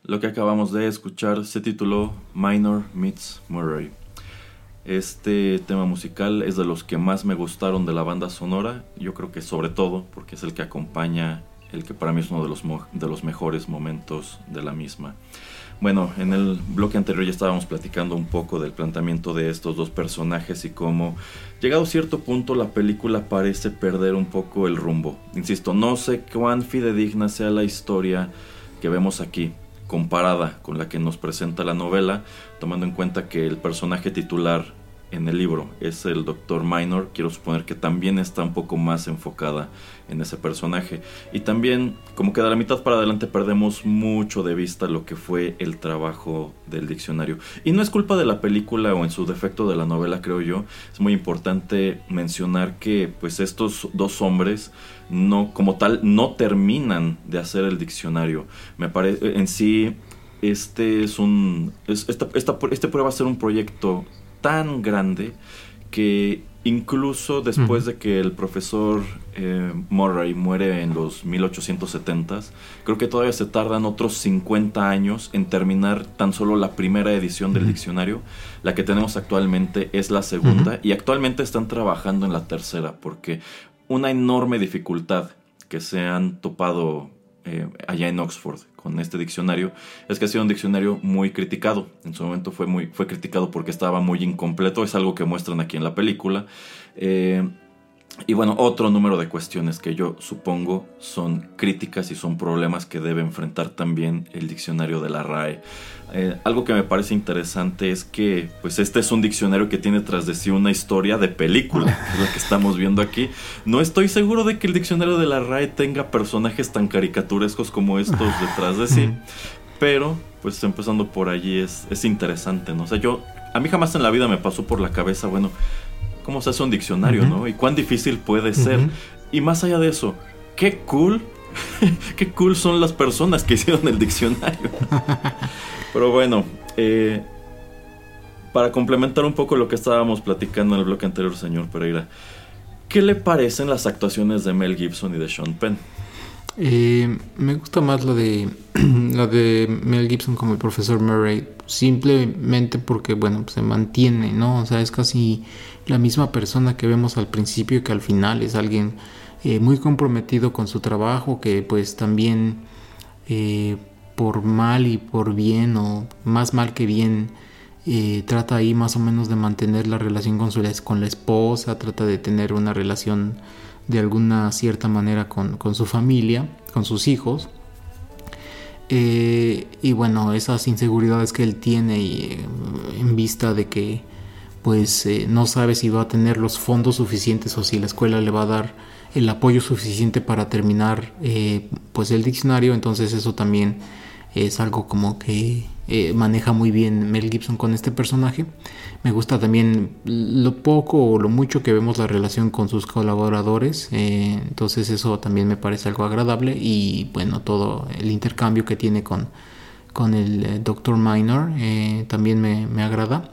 A: Lo que acabamos de escuchar se tituló Minor Meets Murray. Este tema musical es de los que más me gustaron de la banda sonora, yo creo que sobre todo porque es el que acompaña el que para mí es uno de los, de los mejores momentos de la misma. Bueno, en el bloque anterior ya estábamos platicando un poco del planteamiento de estos dos personajes y cómo, llegado cierto punto, la película parece perder un poco el rumbo. Insisto, no sé cuán fidedigna sea la historia que vemos aquí, comparada con la que nos presenta la novela, tomando en cuenta que el personaje titular en el libro es el Doctor Minor, quiero suponer que también está un poco más enfocada en ese personaje. Y también, como que de la mitad para adelante perdemos mucho de vista lo que fue el trabajo del diccionario. Y no es culpa de la película o en su defecto de la novela, creo yo. Es muy importante mencionar que pues estos dos hombres no, como tal, no terminan de hacer el diccionario. Me parece, en sí, este es un, esta, esta, este prueba a ser un proyecto tan grande que incluso después de que el profesor eh, Murray muere en los 1870s, creo que todavía se tardan otros 50 años en terminar tan solo la primera edición del diccionario. La que tenemos actualmente es la segunda y actualmente están trabajando en la tercera porque una enorme dificultad que se han topado eh, allá en Oxford con este diccionario es que ha sido un diccionario muy criticado. En su momento fue, muy, fue criticado porque estaba muy incompleto, es algo que muestran aquí en la película. Eh, y bueno, otro número de cuestiones que yo supongo son críticas y son problemas que debe enfrentar también el diccionario de la RAE. Eh, algo que me parece interesante es que pues este es un diccionario que tiene tras de sí una historia de película, es lo que estamos viendo aquí. No estoy seguro de que el diccionario de la RAE tenga personajes tan caricaturescos como estos detrás de sí, pero pues empezando por allí es, es interesante, ¿no? O sea, yo, a mí jamás en la vida me pasó por la cabeza, bueno, cómo se hace un diccionario, ¿no? Y cuán difícil puede ser. Y más allá de eso, qué cool, qué cool son las personas que hicieron el diccionario. Pero bueno, eh, para complementar un poco lo que estábamos platicando en el bloque anterior, señor Pereira, ¿qué le parecen las actuaciones de Mel Gibson y de Sean Penn?
B: Eh, me gusta más lo de la de Mel Gibson como el profesor Murray, simplemente porque, bueno, se mantiene, ¿no? O sea, es casi la misma persona que vemos al principio y que al final es alguien eh, muy comprometido con su trabajo, que pues también eh, por mal y por bien o más mal que bien eh, trata ahí más o menos de mantener la relación con, su, con la esposa, trata de tener una relación de alguna cierta manera con, su familia, con sus hijos. Eh, y bueno, esas inseguridades que él tiene eh, en vista de que pues eh, no sabe si va a tener los fondos suficientes o si la escuela le va a dar el apoyo suficiente para terminar pues el diccionario, entonces eso también es algo como que eh, maneja muy bien Mel Gibson con este personaje. Me gusta también lo poco o lo mucho que vemos la relación con sus colaboradores, eh, entonces eso también me parece algo agradable y bueno, todo el intercambio que tiene con, con el eh, Dr. Minor también me, me agrada.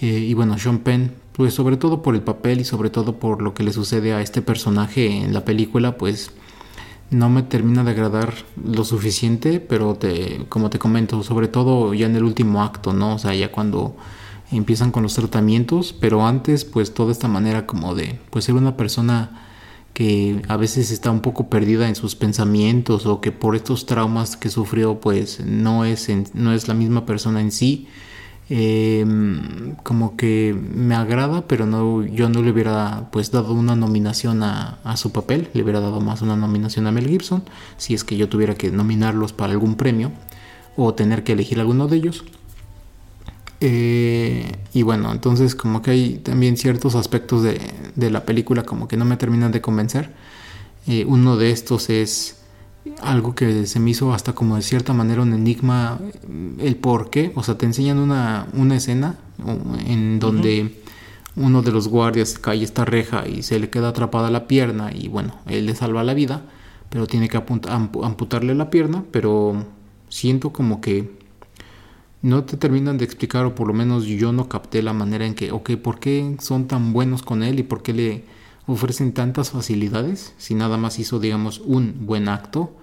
B: y bueno, Sean Penn, pues sobre todo por el papel y sobre todo por lo que le sucede a este personaje en la película, pues no me termina de agradar lo suficiente, pero te, como te comento, sobre todo ya en el último acto, ¿no? O sea, ya cuando empiezan con los tratamientos, pero antes pues toda esta manera como de pues ser una persona que a veces está un poco perdida en sus pensamientos o que por estos traumas que sufrió pues no es, no es la misma persona en sí. Em, como que me agrada, pero no, yo no le hubiera pues dado una nominación a, su papel, le hubiera dado más una nominación a Mel Gibson, si es que yo tuviera que nominarlos para algún premio o tener que elegir alguno de ellos. Eh, y bueno, entonces como que hay también ciertos aspectos de, de la película como que no me terminan de convencer. Eh, uno de estos es algo que se me hizo hasta como de cierta manera un enigma el por qué. O sea, te enseñan una, una escena en donde uno de los guardias cae esta reja y se le queda atrapada la pierna y bueno, él le salva la vida, pero tiene que amputarle la pierna, pero siento como que no te terminan de explicar o por lo menos yo no capté la manera en que, ok, ¿por qué son tan buenos con él y por qué le ofrecen tantas facilidades si nada más hizo, digamos, un buen acto.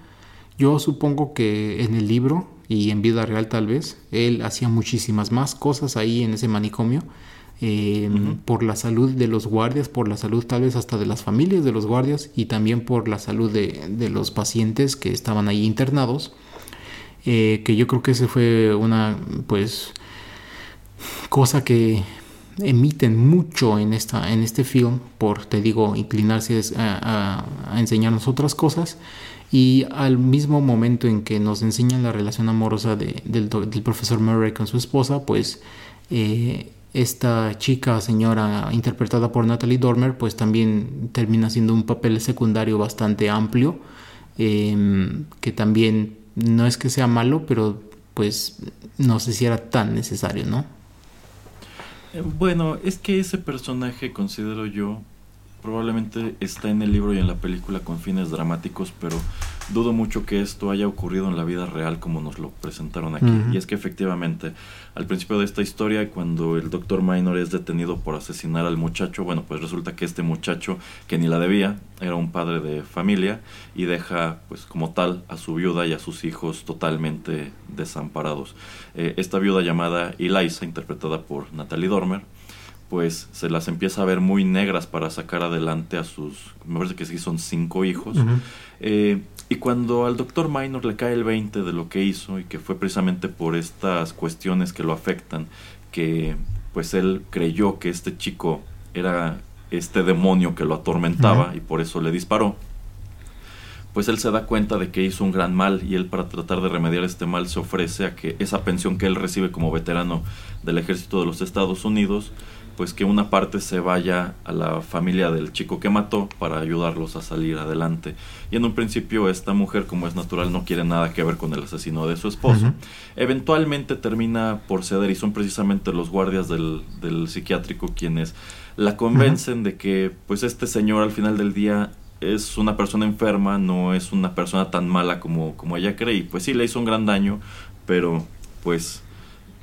B: Yo supongo que en el libro y en vida real tal vez, él hacía muchísimas más cosas ahí en ese manicomio. Em, por la salud de los guardias, por la salud tal vez hasta de las familias de los guardias y también por la salud de, los pacientes que estaban ahí internados, eh, que yo creo que ese fue una pues cosa que emiten mucho en, esta, en este film por, te digo, inclinarse a, enseñarnos otras cosas y al mismo momento en que nos enseñan la relación amorosa del, del, profesor Murray con su esposa, pues eh, esta chica, señora interpretada por Natalie Dormer, pues también termina siendo un papel secundario bastante amplio, em, que también no es que sea malo, pero pues no sé si era tan necesario, ¿no?
A: Eh, bueno, es que ese personaje, considero yo, probablemente está en el libro y en la película con fines dramáticos, pero dudo mucho que esto haya ocurrido en la vida real como nos lo presentaron aquí. Y es que efectivamente, al principio de esta historia, cuando el doctor Minor es detenido por asesinar al muchacho, bueno, pues resulta que este muchacho, que ni la debía, era un padre de familia y deja, pues como tal, a su viuda y a sus hijos totalmente desamparados. Eh, esta viuda llamada Eliza, interpretada por Natalie Dormer, pues se las empieza a ver muy negras para sacar adelante a sus, me parece que sí son cinco hijos. Eh, y cuando al doctor Minor le cae el 20 de lo que hizo y que fue precisamente por estas cuestiones que lo afectan, que pues él creyó que este chico era este demonio que lo atormentaba y por eso le disparó, pues él se da cuenta de que hizo un gran mal y él para tratar de remediar este mal se ofrece a que esa pensión que él recibe como veterano del ejército de los Estados Unidos pues que una parte se vaya a la familia del chico que mató para ayudarlos a salir adelante. Y en un principio esta mujer, como es natural, no quiere nada que ver con el asesino de su esposo. Eventualmente termina por ceder y son precisamente los guardias del, psiquiátrico quienes la convencen de que pues este señor al final del día es una persona enferma, no es una persona tan mala como, como ella cree. Y pues sí, le hizo un gran daño, pero pues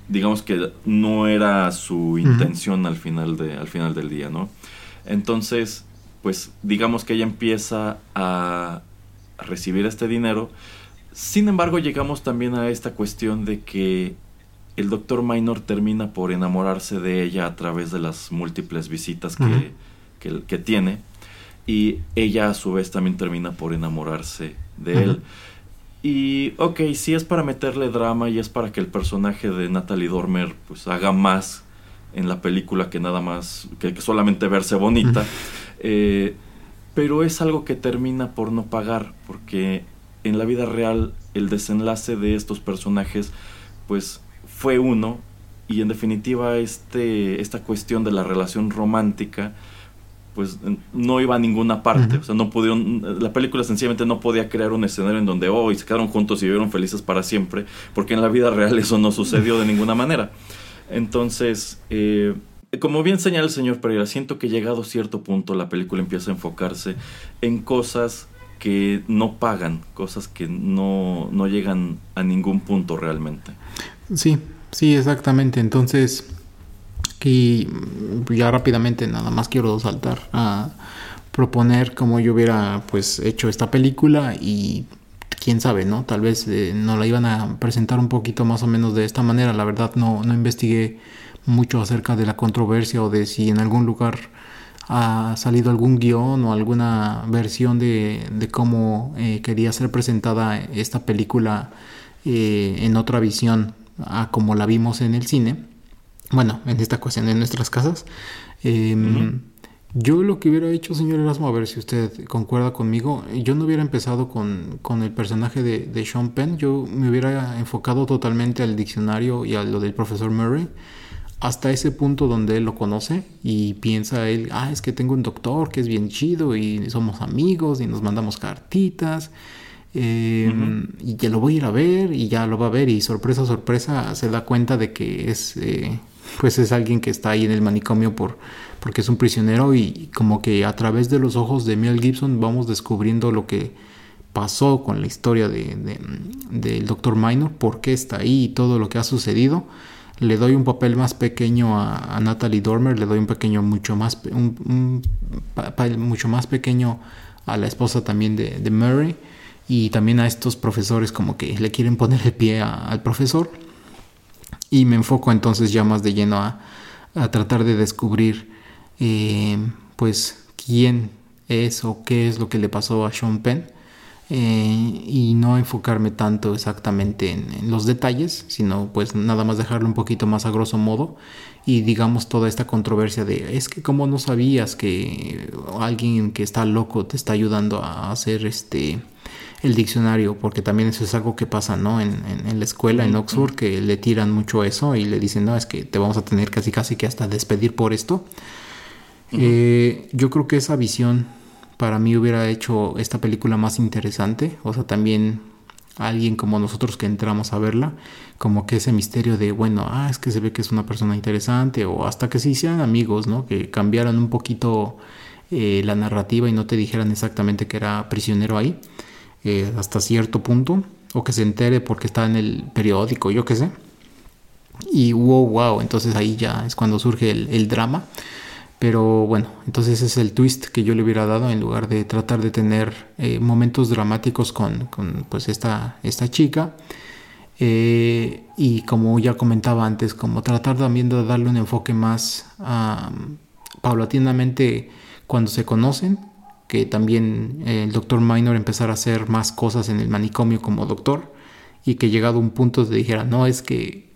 A: digamos que no era su intención al final de al final del día, ¿no? Entonces, pues digamos que ella empieza a recibir este dinero. Sin embargo, llegamos también a esta cuestión de que el doctor Minor termina por enamorarse de ella a través de las múltiples visitas que, que, tiene y ella a su vez también termina por enamorarse de él. Y ok, sí es para meterle drama y es para que el personaje de Natalie Dormer pues haga más en la película que nada más, que, solamente verse bonita. Eh, pero es algo que termina por no pagar, porque en la vida real el desenlace de estos personajes pues fue uno y en definitiva este, esta cuestión de la relación romántica pues no iba a ninguna parte. O sea, no pudieron, la película sencillamente no podía crear un escenario en donde, oh, y se quedaron juntos y vivieron felices para siempre, porque en la vida real eso no sucedió de ninguna manera. Entonces, eh, como bien señala el señor Pereira, siento que llegado a cierto punto la película empieza a enfocarse en cosas que no pagan, cosas que no, no llegan a ningún punto realmente.
B: Sí, sí, exactamente. Entonces, y ya rápidamente nada más quiero saltar a proponer cómo yo hubiera pues hecho esta película y quién sabe, ¿no? Tal vez eh, no la iban a presentar un poquito más o menos de esta manera. La verdad no, no investigué mucho acerca de la controversia o de si en algún lugar ha salido algún guion o alguna versión de, de cómo eh, quería ser presentada esta película eh, en otra visión a como la vimos en el cine. Bueno, en esta ocasión en nuestras casas. Em, yo lo que hubiera hecho, señor Erasmo, a ver si usted concuerda conmigo, yo no hubiera empezado con, con el personaje de, de, Sean Penn, yo me hubiera enfocado totalmente al diccionario y a lo del profesor Murray, hasta ese punto donde él lo conoce y piensa él, ah, es que tengo un doctor que es bien chido y somos amigos y nos mandamos cartitas. Em, y ya lo voy a ir a ver y ya lo va a ver y sorpresa, sorpresa se da cuenta de que es eh, pues es alguien que está ahí en el manicomio por, porque es un prisionero y como que a través de los ojos de Mel Gibson vamos descubriendo lo que pasó con la historia del de, Dr. Minor, por qué está ahí y todo lo que ha sucedido. Le doy un papel más pequeño a, Natalie Dormer, le doy un pequeño mucho más un, papel mucho más pequeño a la esposa también de, de, Murray y también a estos profesores como que le quieren poner el pie al profesor y me enfoco entonces ya más de lleno a, tratar de descubrir eh, pues quién es o qué es lo que le pasó a Sean Penn eh, y no enfocarme tanto exactamente en, los detalles sino pues nada más dejarlo un poquito más a grosso modo y digamos toda esta controversia de es que como no sabías que alguien que está loco te está ayudando a hacer este el diccionario, porque también eso es algo que pasa, ¿no? En, la escuela, en Oxford, que le tiran mucho eso y le dicen, no, es que te vamos a tener casi casi que hasta despedir por esto. Eh, yo creo que esa visión para mí hubiera hecho esta película más interesante, o sea, también alguien como nosotros que entramos a verla, como que ese misterio de, bueno, ah, es que se ve que es una persona interesante, o hasta que se hicieran amigos, ¿no? Que cambiaran un poquito eh, la narrativa y no te dijeran exactamente que era prisionero ahí. Eh, hasta cierto punto, o que se entere porque está en el periódico, yo qué sé. Y wow, wow, entonces ahí ya es cuando surge el, drama. Pero bueno, entonces ese es el twist que yo le hubiera dado en lugar de tratar de tener eh, momentos dramáticos con, pues esta, esta chica. Eh, y como ya comentaba antes, como tratar también de darle un enfoque más paulatinamente cuando se conocen que también eh, el doctor Minor empezara a hacer más cosas en el manicomio como doctor y que llegado a un punto te dijera, no, es que,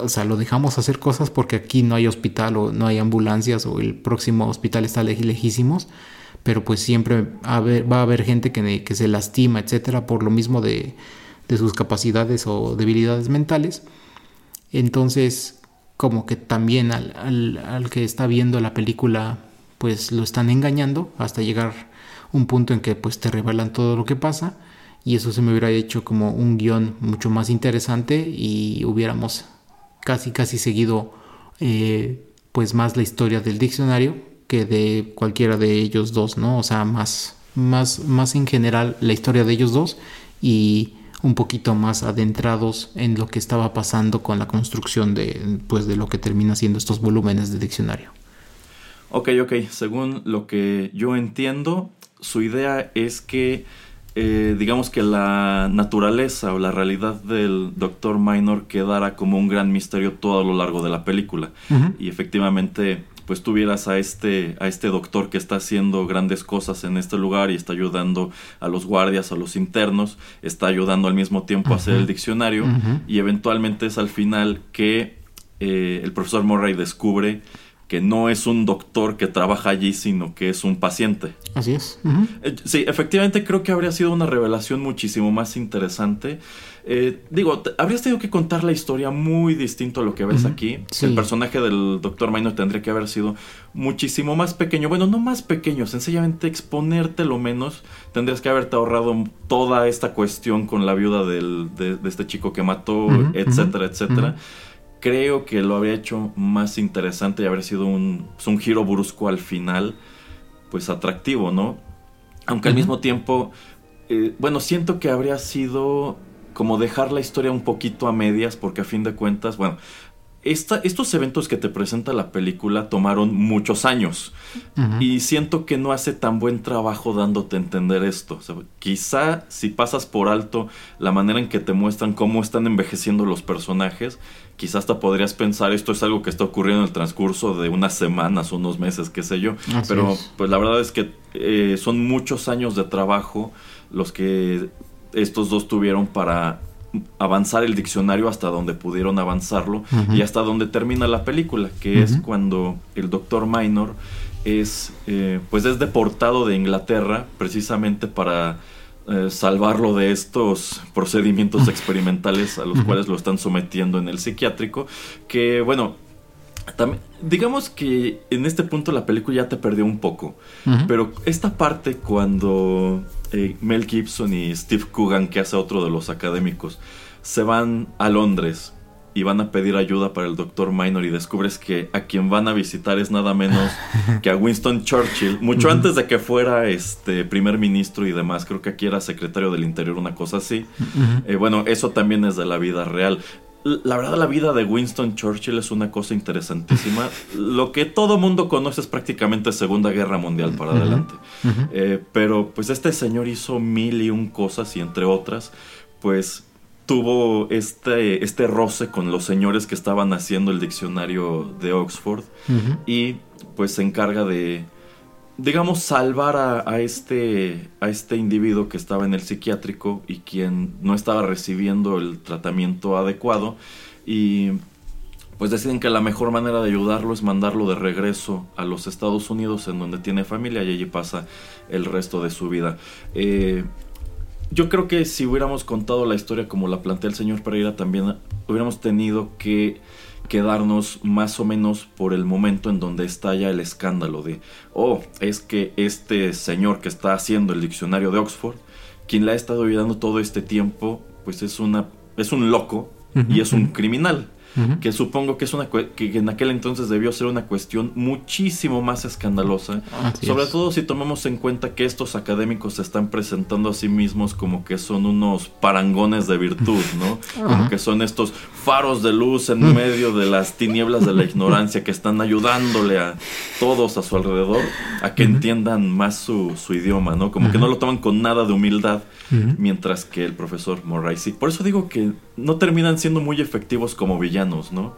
B: o sea, lo dejamos hacer cosas porque aquí no hay hospital o no hay ambulancias o el próximo hospital está lejísimos, pero pues siempre va a haber gente que, que se lastima, etcétera, por lo mismo de, de sus capacidades o debilidades mentales. Entonces, como que también al, al, al que está viendo la película pues lo están engañando hasta llegar un punto en que pues te revelan todo lo que pasa y eso se me hubiera hecho como un guion mucho más interesante y hubiéramos casi casi seguido eh, pues más la historia del diccionario que de cualquiera de ellos dos, ¿no? O sea, más, más, más en general la historia de ellos dos y un poquito más adentrados en lo que estaba pasando con la construcción de, pues, de lo que termina siendo estos volúmenes de diccionario.
A: Ok, ok, según lo que yo entiendo, su idea es que, eh, digamos que la naturaleza o la realidad del Doctor Minor quedara como un gran misterio todo a lo largo de la película. Y efectivamente, pues tuvieras a este, a este doctor que está haciendo grandes cosas en este lugar y está ayudando a los guardias, a los internos, está ayudando al mismo tiempo a hacer el diccionario. Y eventualmente es al final que eh, el profesor Murray descubre que no es un doctor que trabaja allí, sino que es un paciente.
B: Así es.
A: Eh, sí, efectivamente creo que habría sido una revelación muchísimo más interesante. Eh, digo, habrías tenido que contar la historia muy distinto a lo que ves aquí. El personaje del doctor Minor tendría que haber sido muchísimo más pequeño. Bueno, no más pequeño, sencillamente exponerte lo menos. Tendrías que haberte ahorrado toda esta cuestión con la viuda del, de, este chico que mató, etcétera, etcétera creo que lo habría hecho más interesante y habría sido un, pues, un giro brusco al final, pues atractivo, ¿no? Aunque al mismo tiempo, eh, bueno, siento que habría sido como dejar la historia un poquito a medias, porque a fin de cuentas, bueno, estos eventos que te presenta la película tomaron muchos años y siento que no hace tan buen trabajo dándote a entender esto. quizá si pasas por alto la manera en que te muestran cómo están envejeciendo los personajes, quizá hasta podrías pensar esto es algo que está ocurriendo en el transcurso de unas semanas, unos meses, qué sé yo. Pero pues la verdad es que eh, son muchos años de trabajo los que estos dos tuvieron para avanzar el diccionario hasta donde pudieron avanzarlo y hasta donde termina la película, que es cuando el doctor Minor es, eh, pues es deportado de Inglaterra precisamente para eh, salvarlo de estos procedimientos experimentales a los cuales lo están sometiendo en el psiquiátrico, que bueno, digamos que en este punto la película ya te perdió un poco, pero esta parte cuando eh, Mel Gibson y Steve Coogan, que hace otro de los académicos, se van a Londres y van a pedir ayuda para el doctor Minor y descubres que a quien van a visitar es nada menos que a Winston Churchill, mucho antes de que fuera este primer ministro y demás, creo que aquí era secretario del Interior, una cosa así. Eh, bueno, eso también es de la vida real. La verdad, la vida de Winston Churchill es una cosa interesantísima. Lo que todo mundo conoce es prácticamente Segunda Guerra Mundial para adelante. Eh, pero pues este señor hizo mil y un cosas y entre otras, pues tuvo este, este roce con los señores que estaban haciendo el diccionario de Oxford y pues se encarga de, digamos, salvar a, este, a este individuo que estaba en el psiquiátrico y quien no estaba recibiendo el tratamiento adecuado y pues deciden que la mejor manera de ayudarlo es mandarlo de regreso a los Estados Unidos en donde tiene familia y allí pasa el resto de su vida. Eh, yo creo que si hubiéramos contado la historia como la plantea el señor Pereira, también hubiéramos tenido que quedarnos más o menos por el momento en donde estalla el escándalo de, oh, es que este señor que está haciendo el diccionario de Oxford, quien le ha estado ayudando todo este tiempo, pues es una es un loco y es un criminal que supongo que es una que en aquel entonces debió ser una cuestión muchísimo más escandalosa, sobre todo si tomamos en cuenta que estos académicos se están presentando a sí mismos como que son unos parangones de virtud, ¿no? Como que son estos faros de luz en medio de las tinieblas de la ignorancia que están ayudándole a todos a su alrededor a que entiendan más su, idioma, ¿no? Como que no lo toman con nada de humildad, mientras que el profesor Murray sí. Por eso digo que no terminan siendo muy efectivos como villanos, ¿no?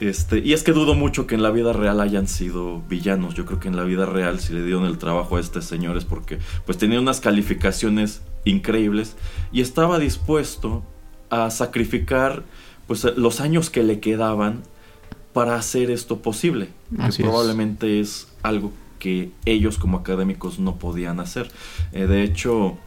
A: este, y es que dudo mucho que en la vida real hayan sido villanos. Yo creo que en la vida real si le dieron el trabajo a este señor es porque pues tenía unas calificaciones increíbles y estaba dispuesto a sacrificar pues los años que le quedaban para hacer esto posible. que probablemente es. algo que ellos como académicos no podían hacer. Eh, de hecho,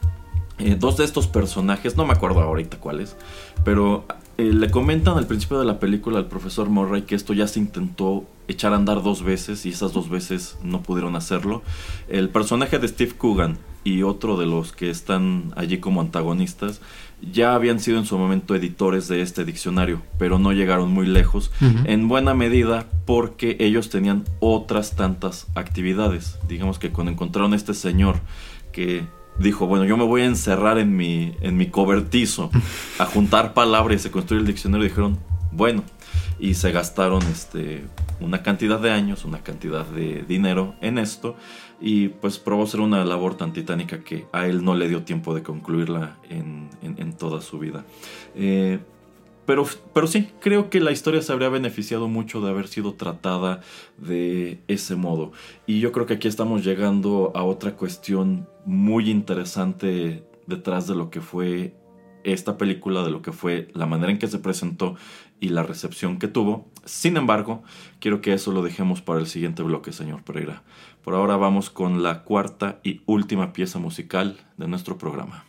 A: eh, dos de estos personajes, no me acuerdo ahorita cuáles, pero eh, le comentan al principio de la película al profesor Murray que esto ya se intentó echar a andar dos veces y esas dos veces no pudieron hacerlo. El personaje de Steve Coogan y otro de los que están allí como antagonistas ya habían sido en su momento editores de este diccionario, pero no llegaron muy lejos, en buena medida porque ellos tenían otras tantas actividades. Digamos que cuando encontraron a este señor que dijo, bueno, yo me voy a encerrar en mi, en mi cobertizo a juntar palabras y se construye el diccionario. dijeron, bueno, y se gastaron este, una cantidad de años, una cantidad de dinero en esto. Y pues probó ser una labor tan titánica que a él no le dio tiempo de concluirla en, en, toda su vida. Eh, pero, pero sí, creo que la historia se habría beneficiado mucho de haber sido tratada de ese modo. Y yo creo que aquí estamos llegando a otra cuestión muy interesante detrás de lo que fue esta película, de lo que fue la manera en que se presentó y la recepción que tuvo. Sin embargo, quiero que eso lo dejemos para el siguiente bloque, señor Pereira. Por ahora vamos con la cuarta y última pieza musical de nuestro programa.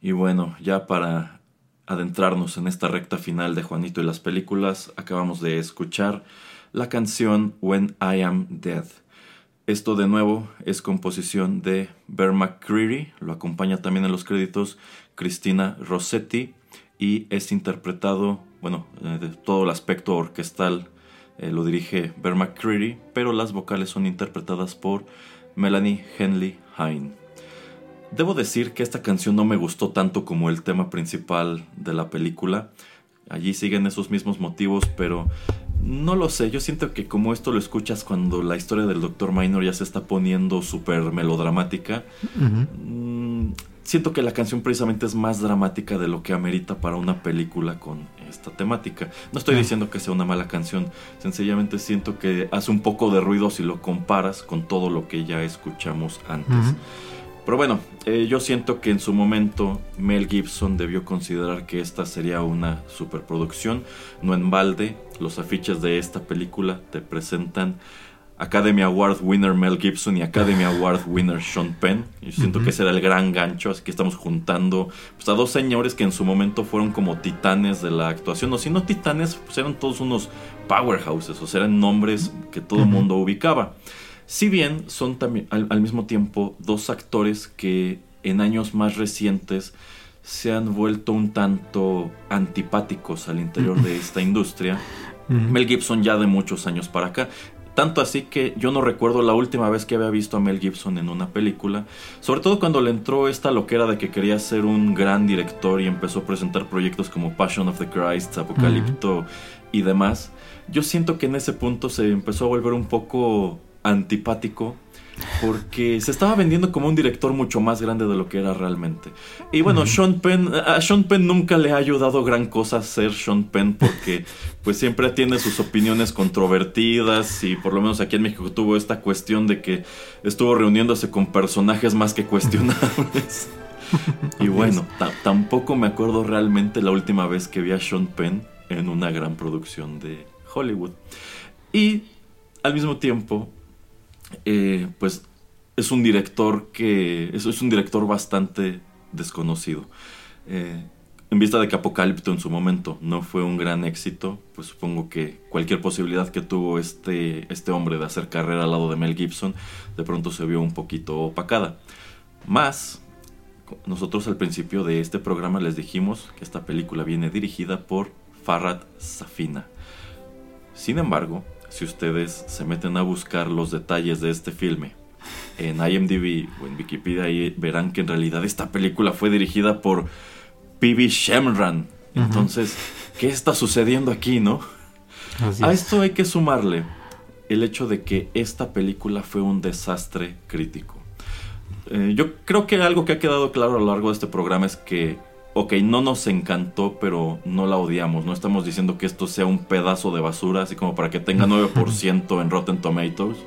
A: Y bueno, ya para adentrarnos en esta recta final de Juanito y las películas, acabamos de escuchar la canción When I Am Dead. Esto de nuevo es composición de Bear McCreary, lo acompaña también en los créditos Cristina Rossetti y es interpretado, bueno, eh, de todo el aspecto orquestal eh, lo dirige Bear McCreary, pero las vocales son interpretadas por Melanie Henley Hine. Debo decir que esta canción no me gustó tanto como el tema principal de la película. Allí siguen esos mismos motivos, pero no lo sé, yo siento que como esto lo escuchas cuando la historia del Dr. Minor ya se está poniendo súper melodramática, mm, siento que la canción precisamente es más dramática de lo que amerita para una película con esta temática. No estoy diciendo que sea una mala canción, sencillamente siento que hace un poco de ruido si lo comparas con todo lo que ya escuchamos antes. Pero bueno, eh, yo siento que en su momento Mel Gibson debió considerar que esta sería una superproducción, no en balde. Los afiches de esta película te presentan Academy Award winner Mel Gibson y Academy Award winner Sean Penn. Yo siento que ese era el gran gancho, así que estamos juntando pues, a dos señores que en su momento fueron como titanes de la actuación, o si no titanes, pues eran todos unos powerhouses, o sea, eran nombres que todo el mundo ubicaba. Si bien son también al, mismo tiempo dos actores que en años más recientes se han vuelto un tanto antipáticos al interior de esta industria. Mel Gibson ya de muchos años para acá. Tanto así que yo no recuerdo la última vez que había visto a Mel Gibson en una película. Sobre todo cuando le entró esta loquera de que quería ser un gran director y empezó a presentar proyectos como Passion of the Christ, Apocalipto y demás. Yo siento que en ese punto se empezó a volver un poco antipático porque se estaba vendiendo como un director mucho más grande de lo que era realmente. Y bueno, Sean Penn, a Sean Penn nunca le ha ayudado gran cosa ser Sean Penn porque pues siempre tiene sus opiniones controvertidas y por lo menos aquí en México tuvo esta cuestión de que estuvo reuniéndose con personajes más que cuestionables. y bueno, tampoco me acuerdo realmente la última vez que vi a Sean Penn en una gran producción de Hollywood. Y al mismo tiempo, eh, pues es un director que es, un director bastante desconocido. Eh, en vista de que Apocalipto en su momento no fue un gran éxito, pues supongo que cualquier posibilidad que tuvo este, este hombre de hacer carrera al lado de Mel Gibson, de pronto se vio un poquito opacada. Más, nosotros al principio de este programa les dijimos que esta película viene dirigida por Farhad Safina. Sin embargo, si ustedes se meten a buscar los detalles de este filme en IMDb o en Wikipedia, ahí verán que en realidad esta película fue dirigida por P.B. Shemran. Entonces, ¿qué está sucediendo aquí, no? a esto hay que sumarle el hecho de que esta película fue un desastre crítico. Eh, yo creo que algo que ha quedado claro a lo largo de este programa es que ok, no nos encantó, pero no la odiamos. No estamos diciendo que esto sea un pedazo de basura, así como para que tenga 9% en Rotten Tomatoes.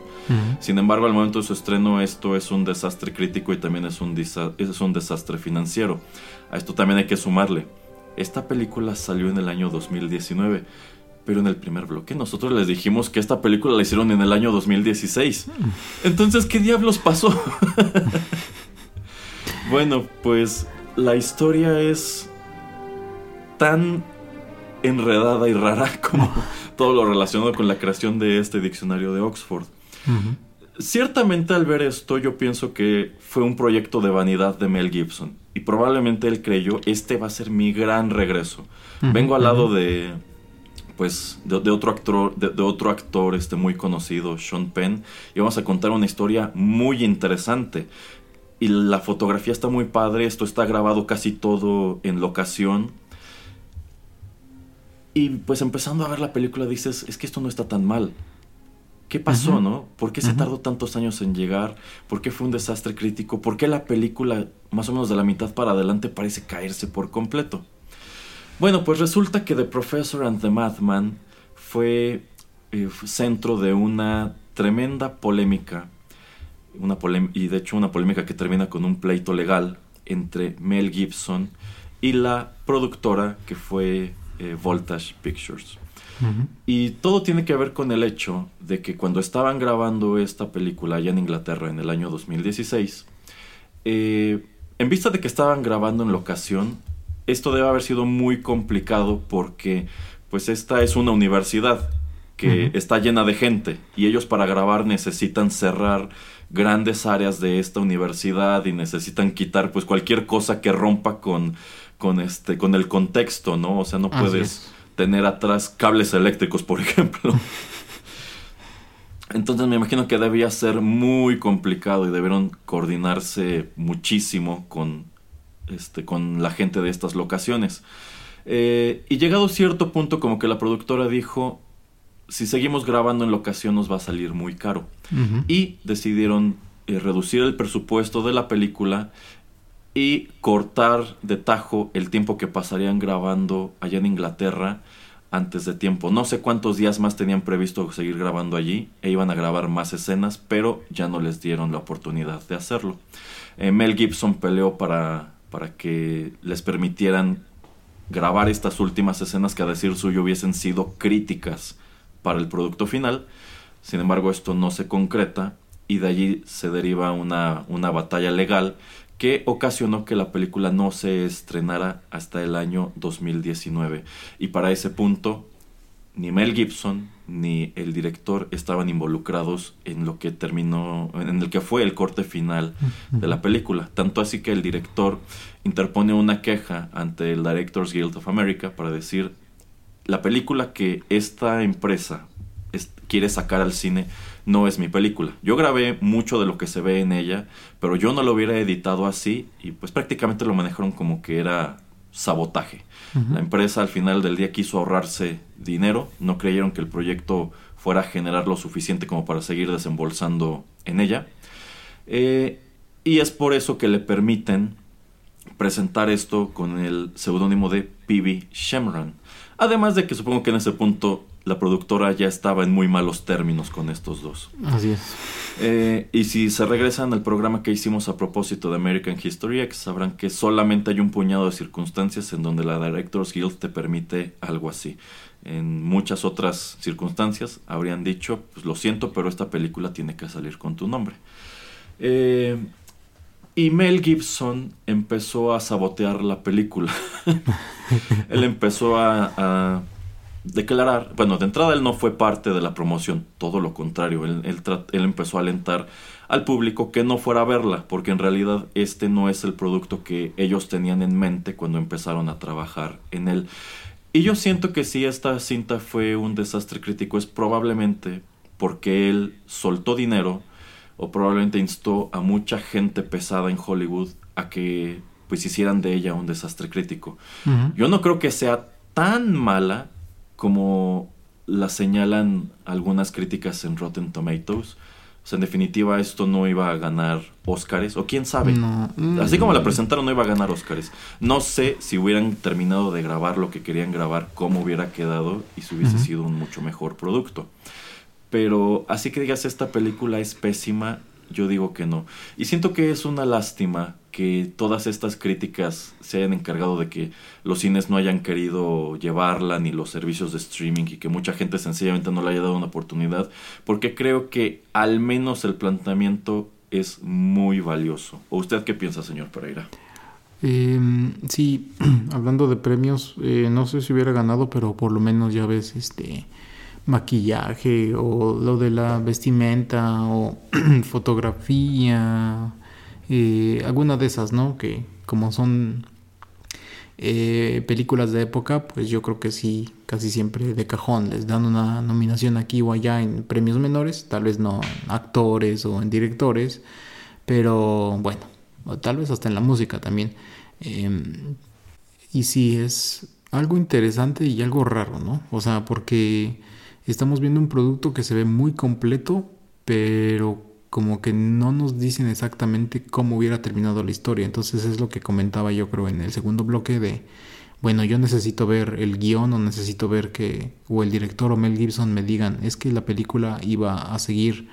A: Sin embargo, al momento de su estreno, esto es un desastre crítico y también es un, es un desastre financiero. A esto también hay que sumarle. Esta película salió en el año 2019, pero en el primer bloque nosotros les dijimos que esta película la hicieron en el año 2016. Entonces, ¿qué diablos pasó? bueno, pues la historia es tan enredada y rara como todo lo relacionado con la creación de este diccionario de Oxford. Ciertamente al ver esto yo pienso que fue un proyecto de vanidad de Mel Gibson y probablemente él creyó este va a ser mi gran regreso. Vengo al lado de pues de, otro actor de, otro actor este muy conocido Sean Penn y vamos a contar una historia muy interesante y la fotografía está muy padre, esto está grabado casi todo en locación. Y pues empezando a ver la película dices, es que esto no está tan mal. ¿Qué pasó, no? ¿Por qué se tardó tantos años en llegar? ¿Por qué fue un desastre crítico? ¿Por qué la película, más o menos de la mitad para adelante, parece caerse por completo? Bueno, pues resulta que The Professor and the Madman fue eh, centro de una tremenda polémica una y de hecho una polémica que termina con un pleito legal entre Mel Gibson y la productora que fue eh, Voltage Pictures. Y todo tiene que ver con el hecho de que cuando estaban grabando esta película allá en Inglaterra en el año 2016, eh, en vista de que estaban grabando en locación, esto debe haber sido muy complicado porque pues esta es una universidad que está llena de gente y ellos para grabar necesitan cerrar grandes áreas de esta universidad y necesitan quitar pues cualquier cosa que rompa con, con este con el contexto, ¿no? O sea, no puedes tener atrás cables eléctricos, por ejemplo. Entonces me imagino que debía ser muy complicado y debieron coordinarse muchísimo con, este, con la gente de estas locaciones. Eh, y llegado a cierto punto como que la productora dijo, si seguimos grabando en locación nos va a salir muy caro. Y decidieron eh, reducir el presupuesto de la película y cortar de tajo el tiempo que pasarían grabando allá en Inglaterra antes de tiempo. No sé cuántos días más tenían previsto seguir grabando allí e iban a grabar más escenas, pero ya no les dieron la oportunidad de hacerlo. Eh, Mel Gibson peleó para, para que les permitieran grabar estas últimas escenas que a decir suyo hubiesen sido críticas para el producto final. Sin embargo, esto no se concreta y de allí se deriva una, una batalla legal que ocasionó que la película no se estrenara hasta el año 2019. Y para ese punto, ni Mel Gibson ni el director estaban involucrados en lo que terminó, en el que fue el corte final de la película. Tanto así que el director interpone una queja ante el Directors Guild of America para decir, la película que esta empresa quiere sacar al cine no es mi película. Yo grabé mucho de lo que se ve en ella, pero yo no lo hubiera editado así y pues prácticamente lo manejaron como que era sabotaje. La empresa al final del día quiso ahorrarse dinero, no creyeron que el proyecto fuera a generar lo suficiente como para seguir desembolsando en ella. Eh, y es por eso que le permiten presentar esto con el seudónimo de P.B. Shemran. Además de que supongo que en ese punto la productora ya estaba en muy malos términos con estos dos.
B: Así es.
A: Eh, y si se regresan al programa que hicimos a propósito de American History X, sabrán que solamente hay un puñado de circunstancias en donde la Directors Guild te permite algo así. En muchas otras circunstancias habrían dicho, pues lo siento, pero esta película tiene que salir con tu nombre. Eh, y Mel Gibson empezó a sabotear la película. Él empezó a declarar, bueno, de entrada él no fue parte de la promoción, todo lo contrario, él, él, empezó a alentar al público que no fuera a verla, porque en realidad este no es el producto que ellos tenían en mente cuando empezaron a trabajar en él. Y yo siento que si esta cinta fue un desastre crítico es probablemente porque él soltó dinero o probablemente instó a mucha gente pesada en Hollywood a que pues hicieran de ella un desastre crítico. Yo no creo que sea tan mala como la señalan algunas críticas en Rotten Tomatoes. O sea, en definitiva, esto no iba a ganar Oscars, o quién sabe. Así como la presentaron, no iba a ganar Oscars. No sé si hubieran terminado de grabar lo que querían grabar, cómo hubiera quedado y si hubiese sido un mucho mejor producto. Pero así que digas, esta película es pésima, yo digo que no. Y siento que es una lástima que todas estas críticas se hayan encargado de que los cines no hayan querido llevarla ni los servicios de streaming y que mucha gente sencillamente no le haya dado una oportunidad, porque creo que al menos el planteamiento es muy valioso. ¿O usted qué piensa, señor Pereira?
B: Eh, sí, hablando de premios, eh, no sé si hubiera ganado, pero por lo menos ya ves este maquillaje o lo de la vestimenta o fotografía, eh, alguna de esas, ¿no? Que como son eh, películas de época, pues yo creo que sí, casi siempre de cajón les dan una nominación aquí o allá en premios menores, tal vez no en actores o en directores, pero bueno, tal vez hasta en la música también. Em, y sí, es algo interesante y algo raro, ¿no? O sea, porque estamos viendo un producto que se ve muy completo, pero como que no nos dicen exactamente cómo hubiera terminado la historia. Entonces es lo que comentaba yo creo en el segundo bloque de, bueno, yo necesito ver el guion o necesito ver que o el director o Mel Gibson me digan, es que la película iba a seguir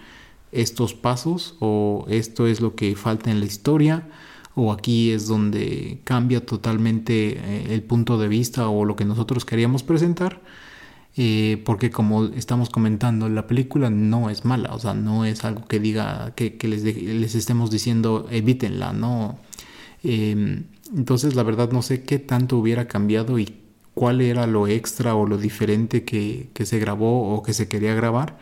B: estos pasos o esto es lo que falta en la historia o aquí es donde cambia totalmente eh, el punto de vista o lo que nosotros queríamos presentar eh, porque como estamos comentando, la película no es mala, o sea, no es algo que diga, que, les, les, estemos diciendo evítenla, ¿no? Em, entonces, la verdad, no sé qué tanto hubiera cambiado y cuál era lo extra o lo diferente que, que se grabó o que se quería grabar.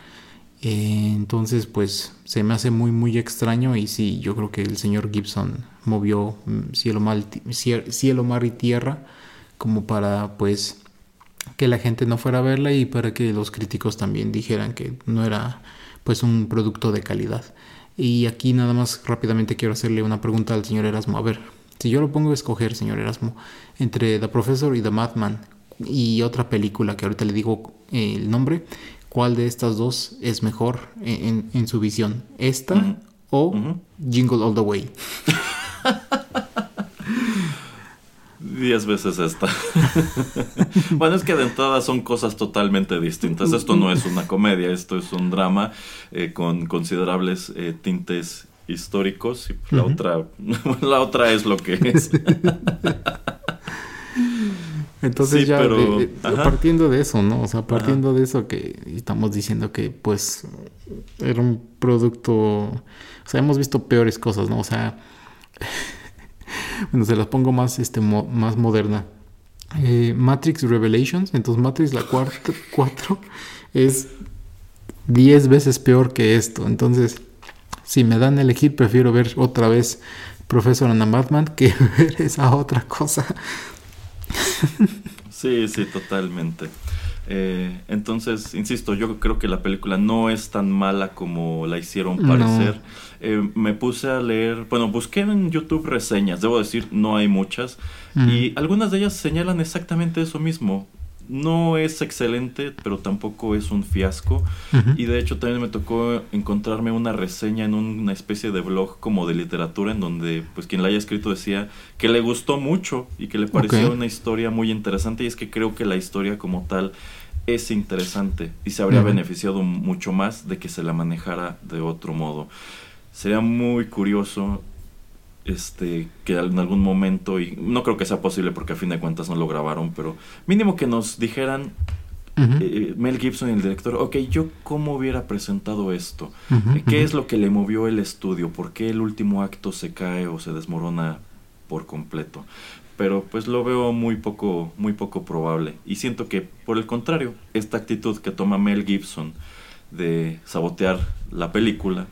B: Eh, entonces, pues se me hace muy, muy extraño y sí, yo creo que el señor Gibson movió mm, cielo, mal, cielo, mar y tierra como para, pues, que la gente no fuera a verla y para que los críticos también dijeran que no era, pues, un producto de calidad. Y aquí nada más rápidamente quiero hacerle una pregunta al señor Erasmo. A ver, si yo lo pongo a escoger, señor Erasmo, entre The Professor y The Madman y otra película que ahorita le digo eh, el nombre, ¿cuál de estas dos es mejor en, su visión? ¿Esta o Jingle All the Way?
A: Diez veces esta. bueno, es que de entrada son cosas totalmente distintas. Esto no es una comedia, esto es un drama eh, con considerables eh, tintes históricos y la otra la otra es lo que es.
B: Entonces ya partiendo de eso, ¿no? O sea, partiendo de eso que estamos diciendo que pues era un producto, o sea, hemos visto peores cosas, ¿no? O sea, bueno, se las pongo más, este, más moderna. Eh, Matrix Revelations, entonces Matrix la cuarta, 4 es 10 veces peor que esto. Entonces, si me dan a elegir, prefiero ver otra vez Professor and Batman que ver esa otra cosa.
A: sí, sí, totalmente. Eh, entonces, insisto, yo creo que la película no es tan mala como la hicieron parecer. Eh, me puse a leer, bueno, busqué en YouTube reseñas, debo decir, no hay muchas, y algunas de ellas señalan exactamente eso mismo. No es excelente, pero tampoco es un fiasco. Y de hecho también me tocó encontrarme una reseña en una especie de blog como de literatura en donde pues quien la haya escrito decía que le gustó mucho y que le pareció una historia muy interesante. Y es que creo que la historia como tal es interesante y se habría beneficiado mucho más de que se la manejara de otro modo. Sería muy curioso este que en algún momento y no creo que sea posible porque a fin de cuentas no lo grabaron, pero mínimo que nos dijeran eh, Mel Gibson y el director, ok, yo cómo hubiera presentado esto, qué es lo que le movió el estudio, por qué el último acto se cae o se desmorona por completo pero pues lo veo muy poco, muy poco probable. Y siento que, por el contrario, esta actitud que toma Mel Gibson de sabotear la película,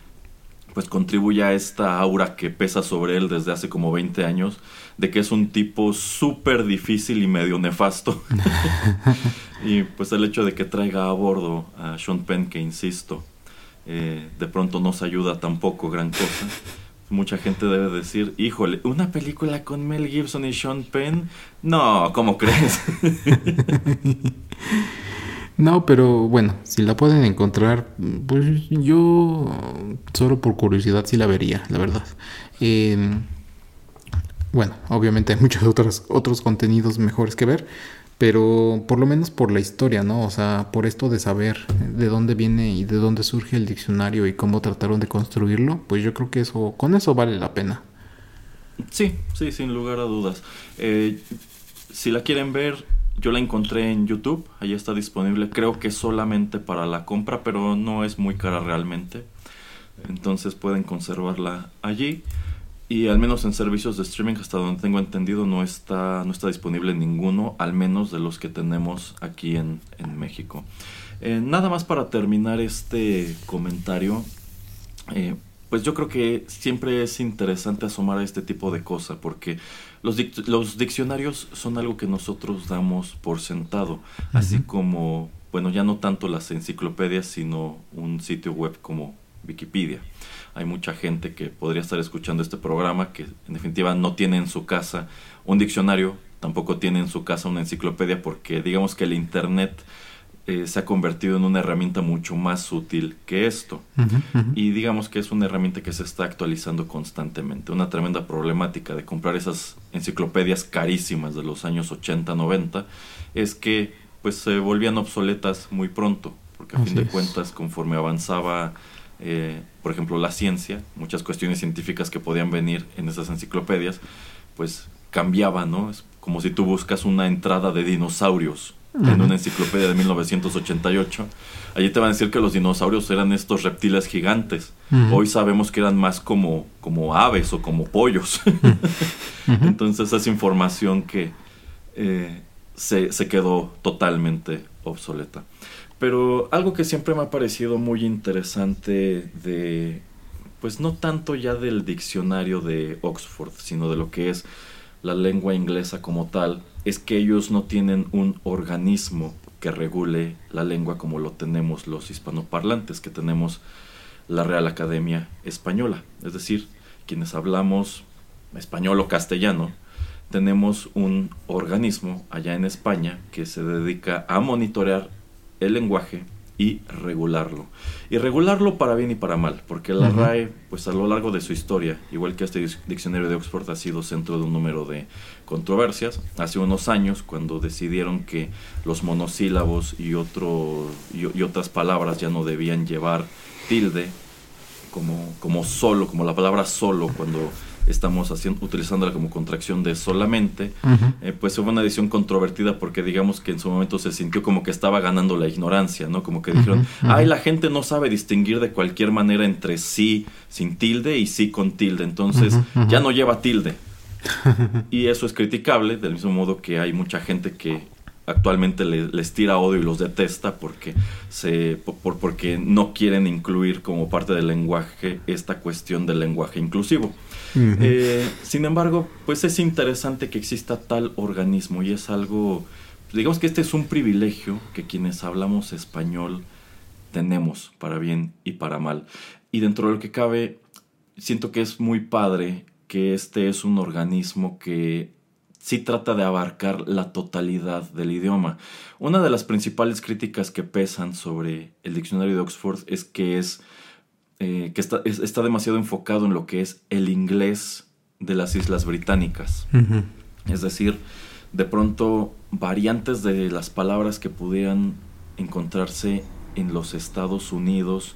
A: pues contribuye a esta aura que pesa sobre él desde hace como 20 años, de que es un tipo súper difícil y medio nefasto. y pues el hecho de que traiga a bordo a Sean Penn, que insisto, eh, de pronto no se ayuda tampoco gran cosa mucha gente debe decir, híjole, una película con Mel Gibson y Sean Penn, no, ¿cómo crees?
B: no, pero bueno, si la pueden encontrar, pues yo solo por curiosidad sí la vería, la verdad. Em, bueno, obviamente hay muchos otros, otros contenidos mejores que ver, pero por lo menos por la historia, ¿no? O sea, por esto de saber de dónde viene y de dónde surge el diccionario y cómo trataron de construirlo, pues yo creo que eso, con eso vale la pena.
A: Sí, sí, sin lugar a dudas. Eh, si la quieren ver, yo la encontré en YouTube, ahí está disponible, creo que solamente para la compra, pero no es muy cara realmente. Entonces pueden conservarla allí y al menos en servicios de streaming hasta donde tengo entendido no está no está disponible ninguno al menos de los que tenemos aquí en, México eh, nada más para terminar este comentario eh, pues yo creo que siempre es interesante asomar a este tipo de cosas porque los, los diccionarios son algo que nosotros damos por sentado así como bueno ya no tanto las enciclopedias sino un sitio web como Wikipedia. Hay mucha gente que podría estar escuchando este programa que en definitiva no tiene en su casa un diccionario, tampoco tiene en su casa una enciclopedia porque digamos que el Internet eh, se ha convertido en una herramienta mucho más útil que esto. Y digamos que es una herramienta que se está actualizando constantemente. Una tremenda problemática de comprar esas enciclopedias carísimas de los años 80, 90 es que pues se volvían obsoletas muy pronto, porque a fin de cuentas conforme avanzaba eh, por ejemplo, la ciencia, muchas cuestiones científicas que podían venir en esas enciclopedias, pues cambiaban, ¿no? Es como si tú buscas una entrada de dinosaurios en una enciclopedia de 1988. Allí te van a decir que los dinosaurios eran estos reptiles gigantes. Hoy sabemos que eran más como, como aves o como pollos. Entonces es información que, eh, se, se quedó totalmente obsoleta. Pero algo que siempre me ha parecido muy interesante de, pues no tanto ya del diccionario de Oxford, sino de lo que es la lengua inglesa como tal, es que ellos no tienen un organismo que regule la lengua como lo tenemos los hispanoparlantes, que tenemos la Real Academia Española. Es decir, quienes hablamos español o castellano, tenemos un organismo allá en España que se dedica a monitorear el lenguaje y regularlo. Y regularlo para bien y para mal, porque la RAE, pues a lo largo de su historia, igual que este diccionario de Oxford, ha sido centro de un número de controversias. Hace unos años, cuando decidieron que los monosílabos y, otro, y, otras palabras ya no debían llevar tilde, como, como solo, como la palabra solo, cuando estamos haciendo, utilizándola como contracción de solamente, eh, pues fue una decisión controvertida porque digamos que en su momento se sintió como que estaba ganando la ignorancia, ¿no? Como que dijeron, ay, la gente no sabe distinguir de cualquier manera entre sí sin tilde y sí con tilde, entonces ya no lleva tilde. Y eso es criticable, del mismo modo que hay mucha gente que actualmente les tira odio y los detesta porque se por, porque no quieren incluir como parte del lenguaje esta cuestión del lenguaje inclusivo. Eh, sin embargo, pues es interesante que exista tal organismo y es algo, digamos que este es un privilegio que quienes hablamos español tenemos para bien y para mal. Y dentro de lo que cabe, siento que es muy padre que este es un organismo que sí trata de abarcar la totalidad del idioma. Una de las principales críticas que pesan sobre el diccionario de Oxford es que es eh, que está, está, demasiado enfocado en lo que es el inglés de las Islas Británicas. Es decir, de pronto variantes de las palabras que pudieran encontrarse en los Estados Unidos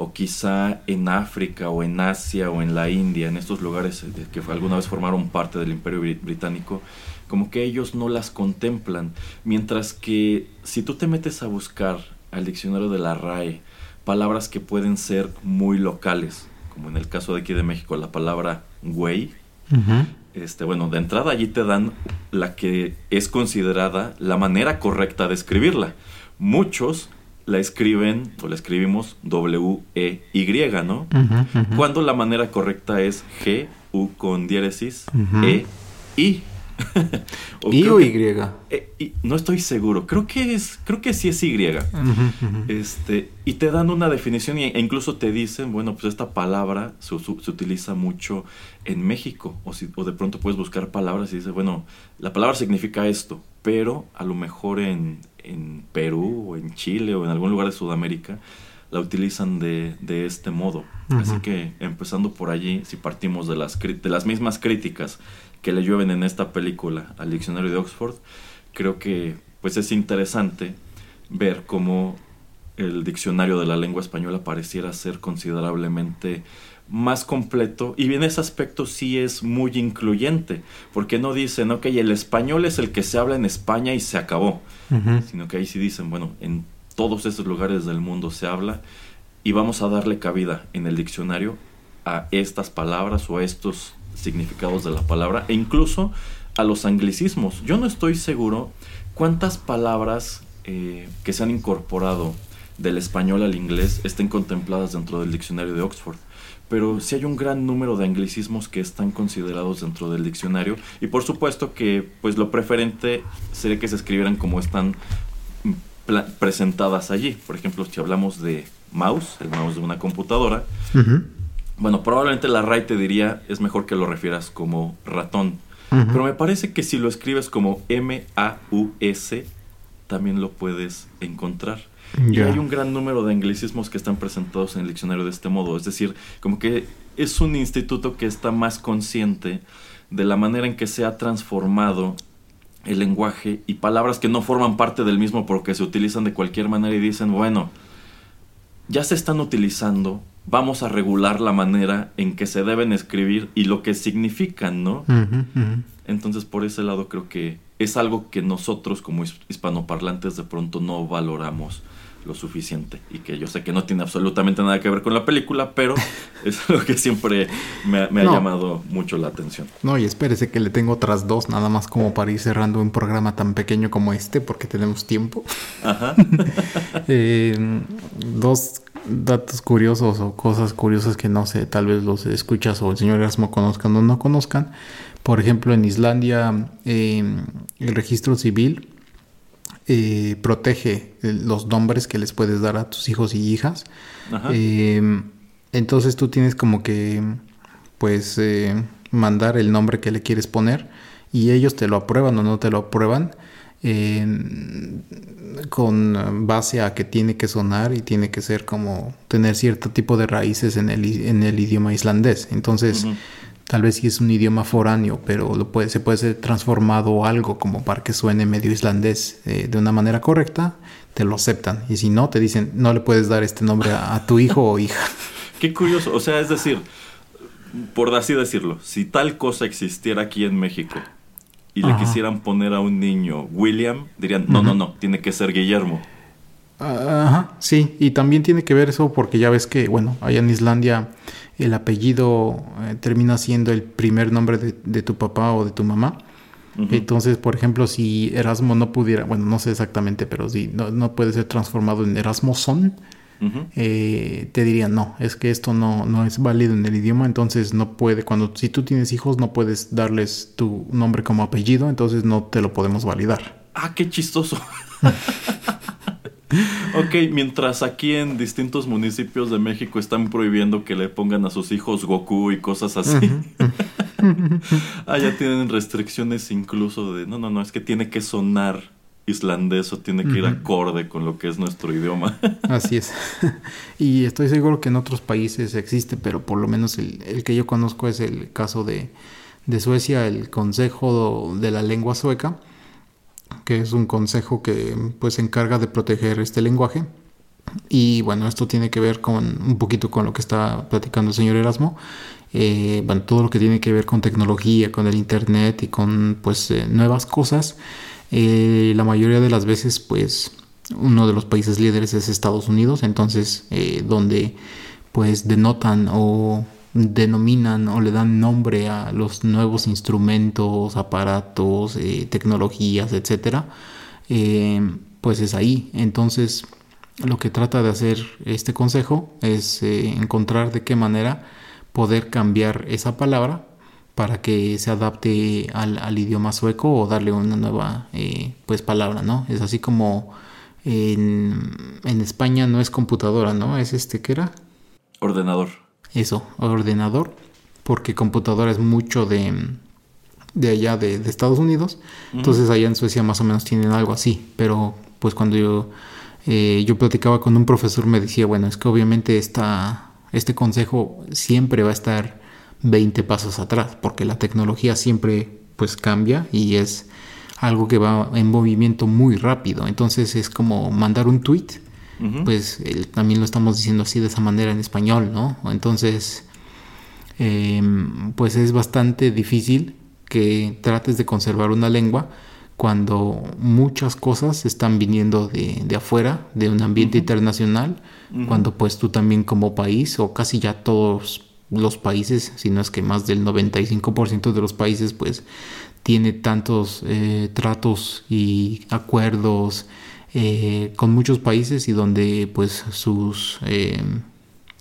A: o quizá en África o en Asia o en la India, en estos lugares que alguna vez formaron parte del imperio británico, como que ellos no las contemplan. Mientras que si tú te metes a buscar al diccionario de la RAE, palabras que pueden ser muy locales, como en el caso de aquí de México, la palabra güey. Este, bueno, de entrada allí te dan la que es considerada la manera correcta de escribirla. Muchos la escriben o la escribimos W-E-Y, ¿no? Cuando la manera correcta es G, U con diéresis, E, I.
B: ¿Y o Y?
A: Eh, no estoy seguro. Creo que es, creo que sí es Y. Este, y te dan una definición e incluso te dicen, bueno, pues esta palabra se, utiliza mucho en México. O, si, o de pronto puedes buscar palabras y dices, bueno, la palabra significa esto, pero a lo mejor en, en Perú o en Chile o en algún lugar de Sudamérica la utilizan de, de este modo. Así que empezando por allí, si partimos de las, de las mismas críticas que le llueven en esta película al diccionario de Oxford, creo que pues es interesante ver cómo el diccionario de la lengua española pareciera ser considerablemente más completo y en ese aspecto sí es muy incluyente, porque no dicen, ok, el español es el que se habla en España y se acabó, sino que ahí sí dicen, bueno, en todos esos lugares del mundo se habla y vamos a darle cabida en el diccionario a estas palabras o a estos significados de la palabra e incluso a los anglicismos. Yo no estoy seguro cuántas palabras eh, que se han incorporado del español al inglés estén contempladas dentro del diccionario de Oxford. Pero sí hay un gran número de anglicismos que están considerados dentro del diccionario y por supuesto que pues lo preferente sería que se escribieran como están presentadas allí. Por ejemplo, si hablamos de mouse, el mouse de una computadora, bueno, probablemente la RAI te diría es mejor que lo refieras como ratón. Pero me parece que si lo escribes como M-A-U-S, también lo puedes encontrar. Y hay un gran número de anglicismos que están presentados en el diccionario de este modo. Es decir, como que es un instituto que está más consciente de la manera en que se ha transformado el lenguaje y palabras que no forman parte del mismo porque se utilizan de cualquier manera y dicen, bueno, ya se están utilizando, vamos a regular la manera en que se deben escribir y lo que significan, ¿no? Entonces, por ese lado creo que es algo que nosotros como hispanoparlantes de pronto no valoramos lo suficiente. Y que yo sé que no tiene absolutamente nada que ver con la película, pero es lo que siempre me, ha llamado mucho la atención.
B: No, y espérese que le tengo otras dos, nada más como para ir cerrando un programa tan pequeño como este, porque tenemos tiempo. Ajá. Eh, dos datos curiosos o cosas curiosas que no sé, tal vez los escuchas o el señor Erasmo conozcan o no conozcan. Por ejemplo, en Islandia eh, el registro civil eh, protege los nombres que les puedes dar a tus hijos y hijas. Eh, entonces tú tienes como que, pues, eh, mandar el nombre que le quieres poner y ellos te lo aprueban o no te lo aprueban con base a que tiene que sonar y tiene que ser como tener cierto tipo de raíces en el, en el idioma islandés. Entonces, Tal vez si es un idioma foráneo, pero lo puede, se puede ser transformado algo como para que suene medio islandés eh, de una manera correcta, te lo aceptan. Y si no, te dicen, no le puedes dar este nombre a, tu hijo o hija.
A: Qué curioso, o sea, es decir, por así decirlo, si tal cosa existiera aquí en México y le quisieran poner a un niño William, dirían, no, no, no, tiene que ser Guillermo.
B: Ajá, sí, y también tiene que ver eso porque ya ves que, bueno, allá en Islandia el apellido eh, termina siendo el primer nombre de, tu papá o de tu mamá. Entonces, por ejemplo, si Erasmo no pudiera, bueno, no sé exactamente, pero si no, puede ser transformado en Erasmo Son, eh, te dirían, no, es que esto no, no es válido en el idioma, entonces no puede, cuando si tú tienes hijos no puedes darles tu nombre como apellido, entonces no te lo podemos validar.
A: Ah, qué chistoso. ok, mientras aquí en distintos municipios de México están prohibiendo que le pongan a sus hijos Goku y cosas así. Allá tienen restricciones incluso de, no, no, no, es que tiene que sonar islandés o tiene que ir acorde con lo que es nuestro idioma.
B: Así es. Y estoy seguro que en otros países existe, pero por lo menos el, el que yo conozco es el caso de, de Suecia, el Consejo de la Lengua Sueca que es un consejo que pues se encarga de proteger este lenguaje. Y bueno, esto tiene que ver con un poquito con lo que está platicando el señor Erasmo. Eh, bueno, todo lo que tiene que ver con tecnología, con el internet y con pues eh, nuevas cosas. Eh, la mayoría de las veces pues uno de los países líderes es Estados Unidos, entonces donde pues denotan o denominan o le dan nombre a los nuevos instrumentos, aparatos, eh, tecnologías, etcétera, eh, pues es ahí. Entonces, lo que trata de hacer este consejo es eh, encontrar de qué manera poder cambiar esa palabra para que se adapte al, idioma sueco o darle una nueva pues palabra, ¿no? Es así como en, en España no es computadora, ¿no? Es este, ¿qué era?
A: Ordenador
B: eso, ordenador, porque computadora es mucho de, de allá de, Estados Unidos. Entonces allá en Suecia más o menos tienen algo así. Pero pues cuando yo, eh, yo platicaba con un profesor me decía, bueno, es que obviamente esta, este consejo siempre va a estar 20 pasos atrás, porque la tecnología siempre pues cambia y es algo que va en movimiento muy rápido. Entonces es como mandar un tweet pues también lo estamos diciendo así de esa manera en español, ¿no? Entonces, em, pues es bastante difícil que trates de conservar una lengua cuando muchas cosas están viniendo de, afuera, de un ambiente internacional, cuando pues tú también como país, o casi ya todos los países, si no es que más del 95% de los países, pues tiene tantos eh, tratos y acuerdos eh, con muchos países y donde pues sus eh,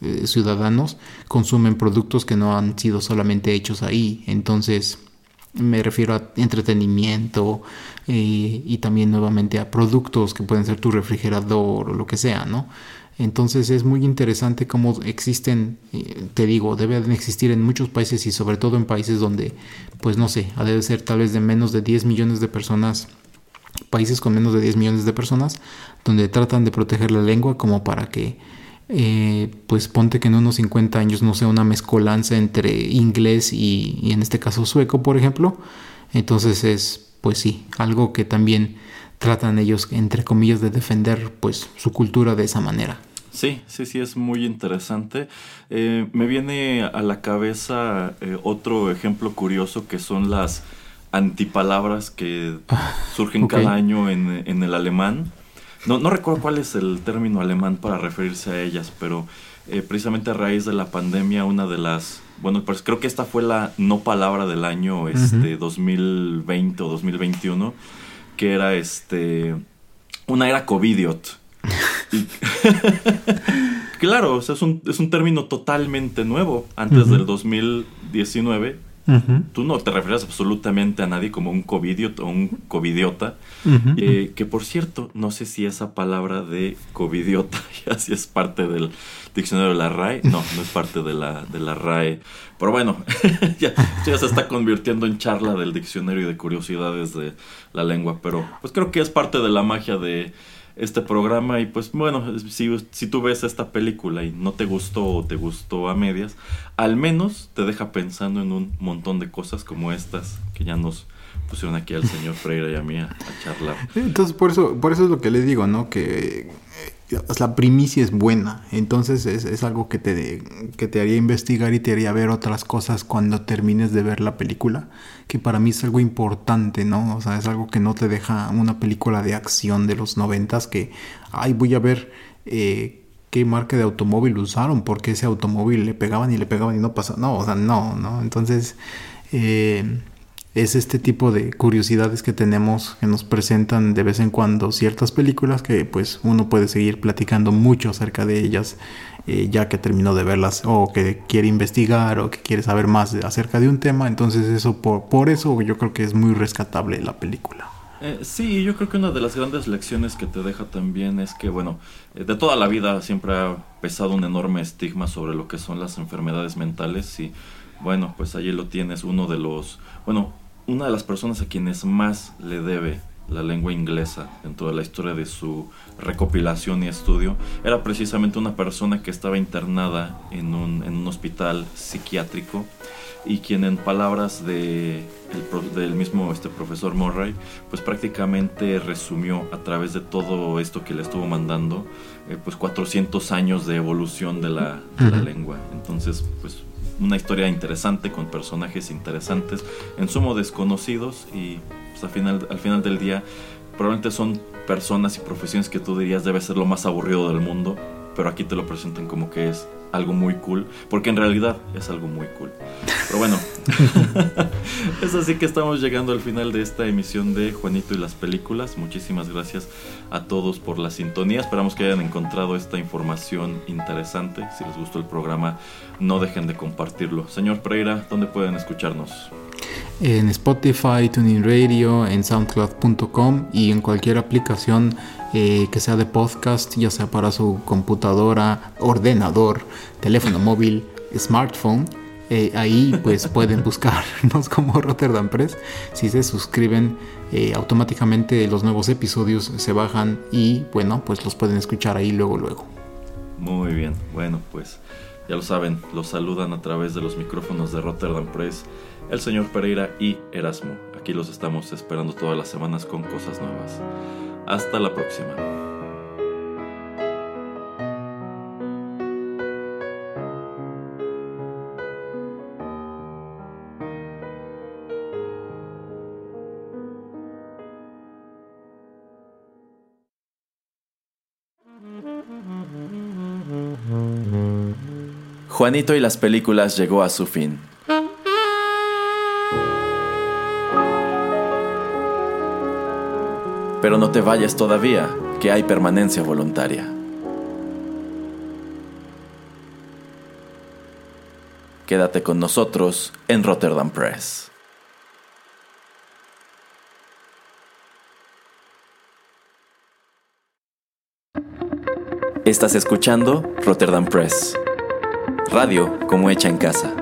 B: eh, ciudadanos consumen productos que no han sido solamente hechos ahí. Entonces me refiero a entretenimiento y también nuevamente a productos que pueden ser tu refrigerador o lo que sea, ¿no? Entonces es muy interesante cómo existen, te digo, deben existir en muchos países y sobre todo en países donde, pues no sé, ha de ser tal vez de menos de 10 millones de personas países con menos de 10 millones de personas, donde tratan de proteger la lengua como para que, eh, pues ponte que en unos 50 años no sea una mezcolanza entre inglés y, en este caso sueco, por ejemplo. Entonces es, pues sí, algo que también tratan ellos, entre comillas, de defender pues su cultura de esa manera.
A: Sí, sí, sí, es muy interesante. Eh, me viene a la cabeza eh, otro ejemplo curioso que son las antipalabras que surgen cada año en, el alemán. no, no recuerdo cuál es el término alemán para referirse a ellas, pero eh, precisamente a raíz de la pandemia, una de las, bueno, pues creo que esta fue la no palabra del año este, 2020 o 2021, que era este, una era covidiot. claro, es, un, es un término totalmente nuevo. Antes del 2019 Tú no te refieres absolutamente a nadie como un covidiota o un covidiota. Eh, que por cierto, no sé si esa palabra de covidiota ya si es parte del diccionario de la RAE. No, no es parte de la, de la RAE. Pero bueno, ya, ya se está convirtiendo en charla del diccionario y de curiosidades de la lengua. Pero pues creo que es parte de la magia de este programa y pues bueno, si, si tú ves esta película y no te gustó o te gustó a medias, al menos te deja pensando en un montón de cosas como estas que ya nos pusieron aquí al señor Freire y a mí a, charlar.
B: Entonces por eso, por eso es lo que le digo, ¿no? Que la primicia es buena, entonces es, algo que te, que te haría investigar y te haría ver otras cosas cuando termines de ver la película, que para mí es algo importante, ¿no? O sea, es algo que no te deja una película de acción de los noventas que, ay, voy a ver eh, qué marca de automóvil usaron, porque ese automóvil le pegaban y le pegaban y no pasaba, no, o sea, no, ¿no? Entonces, eh, es este tipo de curiosidades que tenemos que nos presentan de vez en cuando ciertas películas que pues uno puede seguir platicando mucho acerca de ellas eh, ya que terminó de verlas o que quiere investigar o que quiere saber más acerca de un tema. Entonces eso por, por eso yo creo que es muy rescatable la película.
A: Eh, sí, yo creo que una de las grandes lecciones que te deja también es que, bueno, eh, de toda la vida siempre ha pesado un enorme estigma sobre lo que son las enfermedades mentales y, bueno, pues allí lo tienes, uno de los, bueno, una de las personas a quienes más le debe la lengua inglesa dentro de la historia de su recopilación y estudio era precisamente una persona que estaba internada en un, en un hospital psiquiátrico y quien en palabras de del mismo este profesor Murray pues prácticamente resumió a través de todo esto que le estuvo mandando eh, pues 400 años de evolución de la, de la lengua. Entonces pues una historia interesante con personajes interesantes, en sumo desconocidos y pues, al, final, al final del día probablemente son personas y profesiones que tú dirías debe ser lo más aburrido del mundo, pero aquí te lo presentan como que es algo muy cool, porque en realidad es algo muy cool. Pero bueno, es así que estamos llegando al final de esta emisión de Juanito y las películas. Muchísimas gracias a todos por la sintonía. Esperamos que hayan encontrado esta información interesante. Si les gustó el programa, no dejen de compartirlo. Señor Pereira, ¿dónde pueden escucharnos?
B: En Spotify, Tuning Radio, en soundcloud.com y en cualquier aplicación eh, que sea de podcast, ya sea para su computadora, ordenador, teléfono móvil, smartphone. Eh, ahí pues pueden buscarnos como Rotterdam Press. Si se suscriben, eh, automáticamente los nuevos episodios se bajan y bueno, pues los pueden escuchar ahí luego luego.
A: Muy bien, bueno pues ya lo saben, los saludan a través de los micrófonos de Rotterdam Press el señor Pereira y Erasmo. Aquí los estamos esperando todas las semanas con cosas nuevas. Hasta la próxima. Juanito y las películas llegó a su fin. Pero no te vayas todavía, que hay permanencia voluntaria. Quédate con nosotros en Rotterdam Press. Estás escuchando Rotterdam Press. Radio como hecha en casa.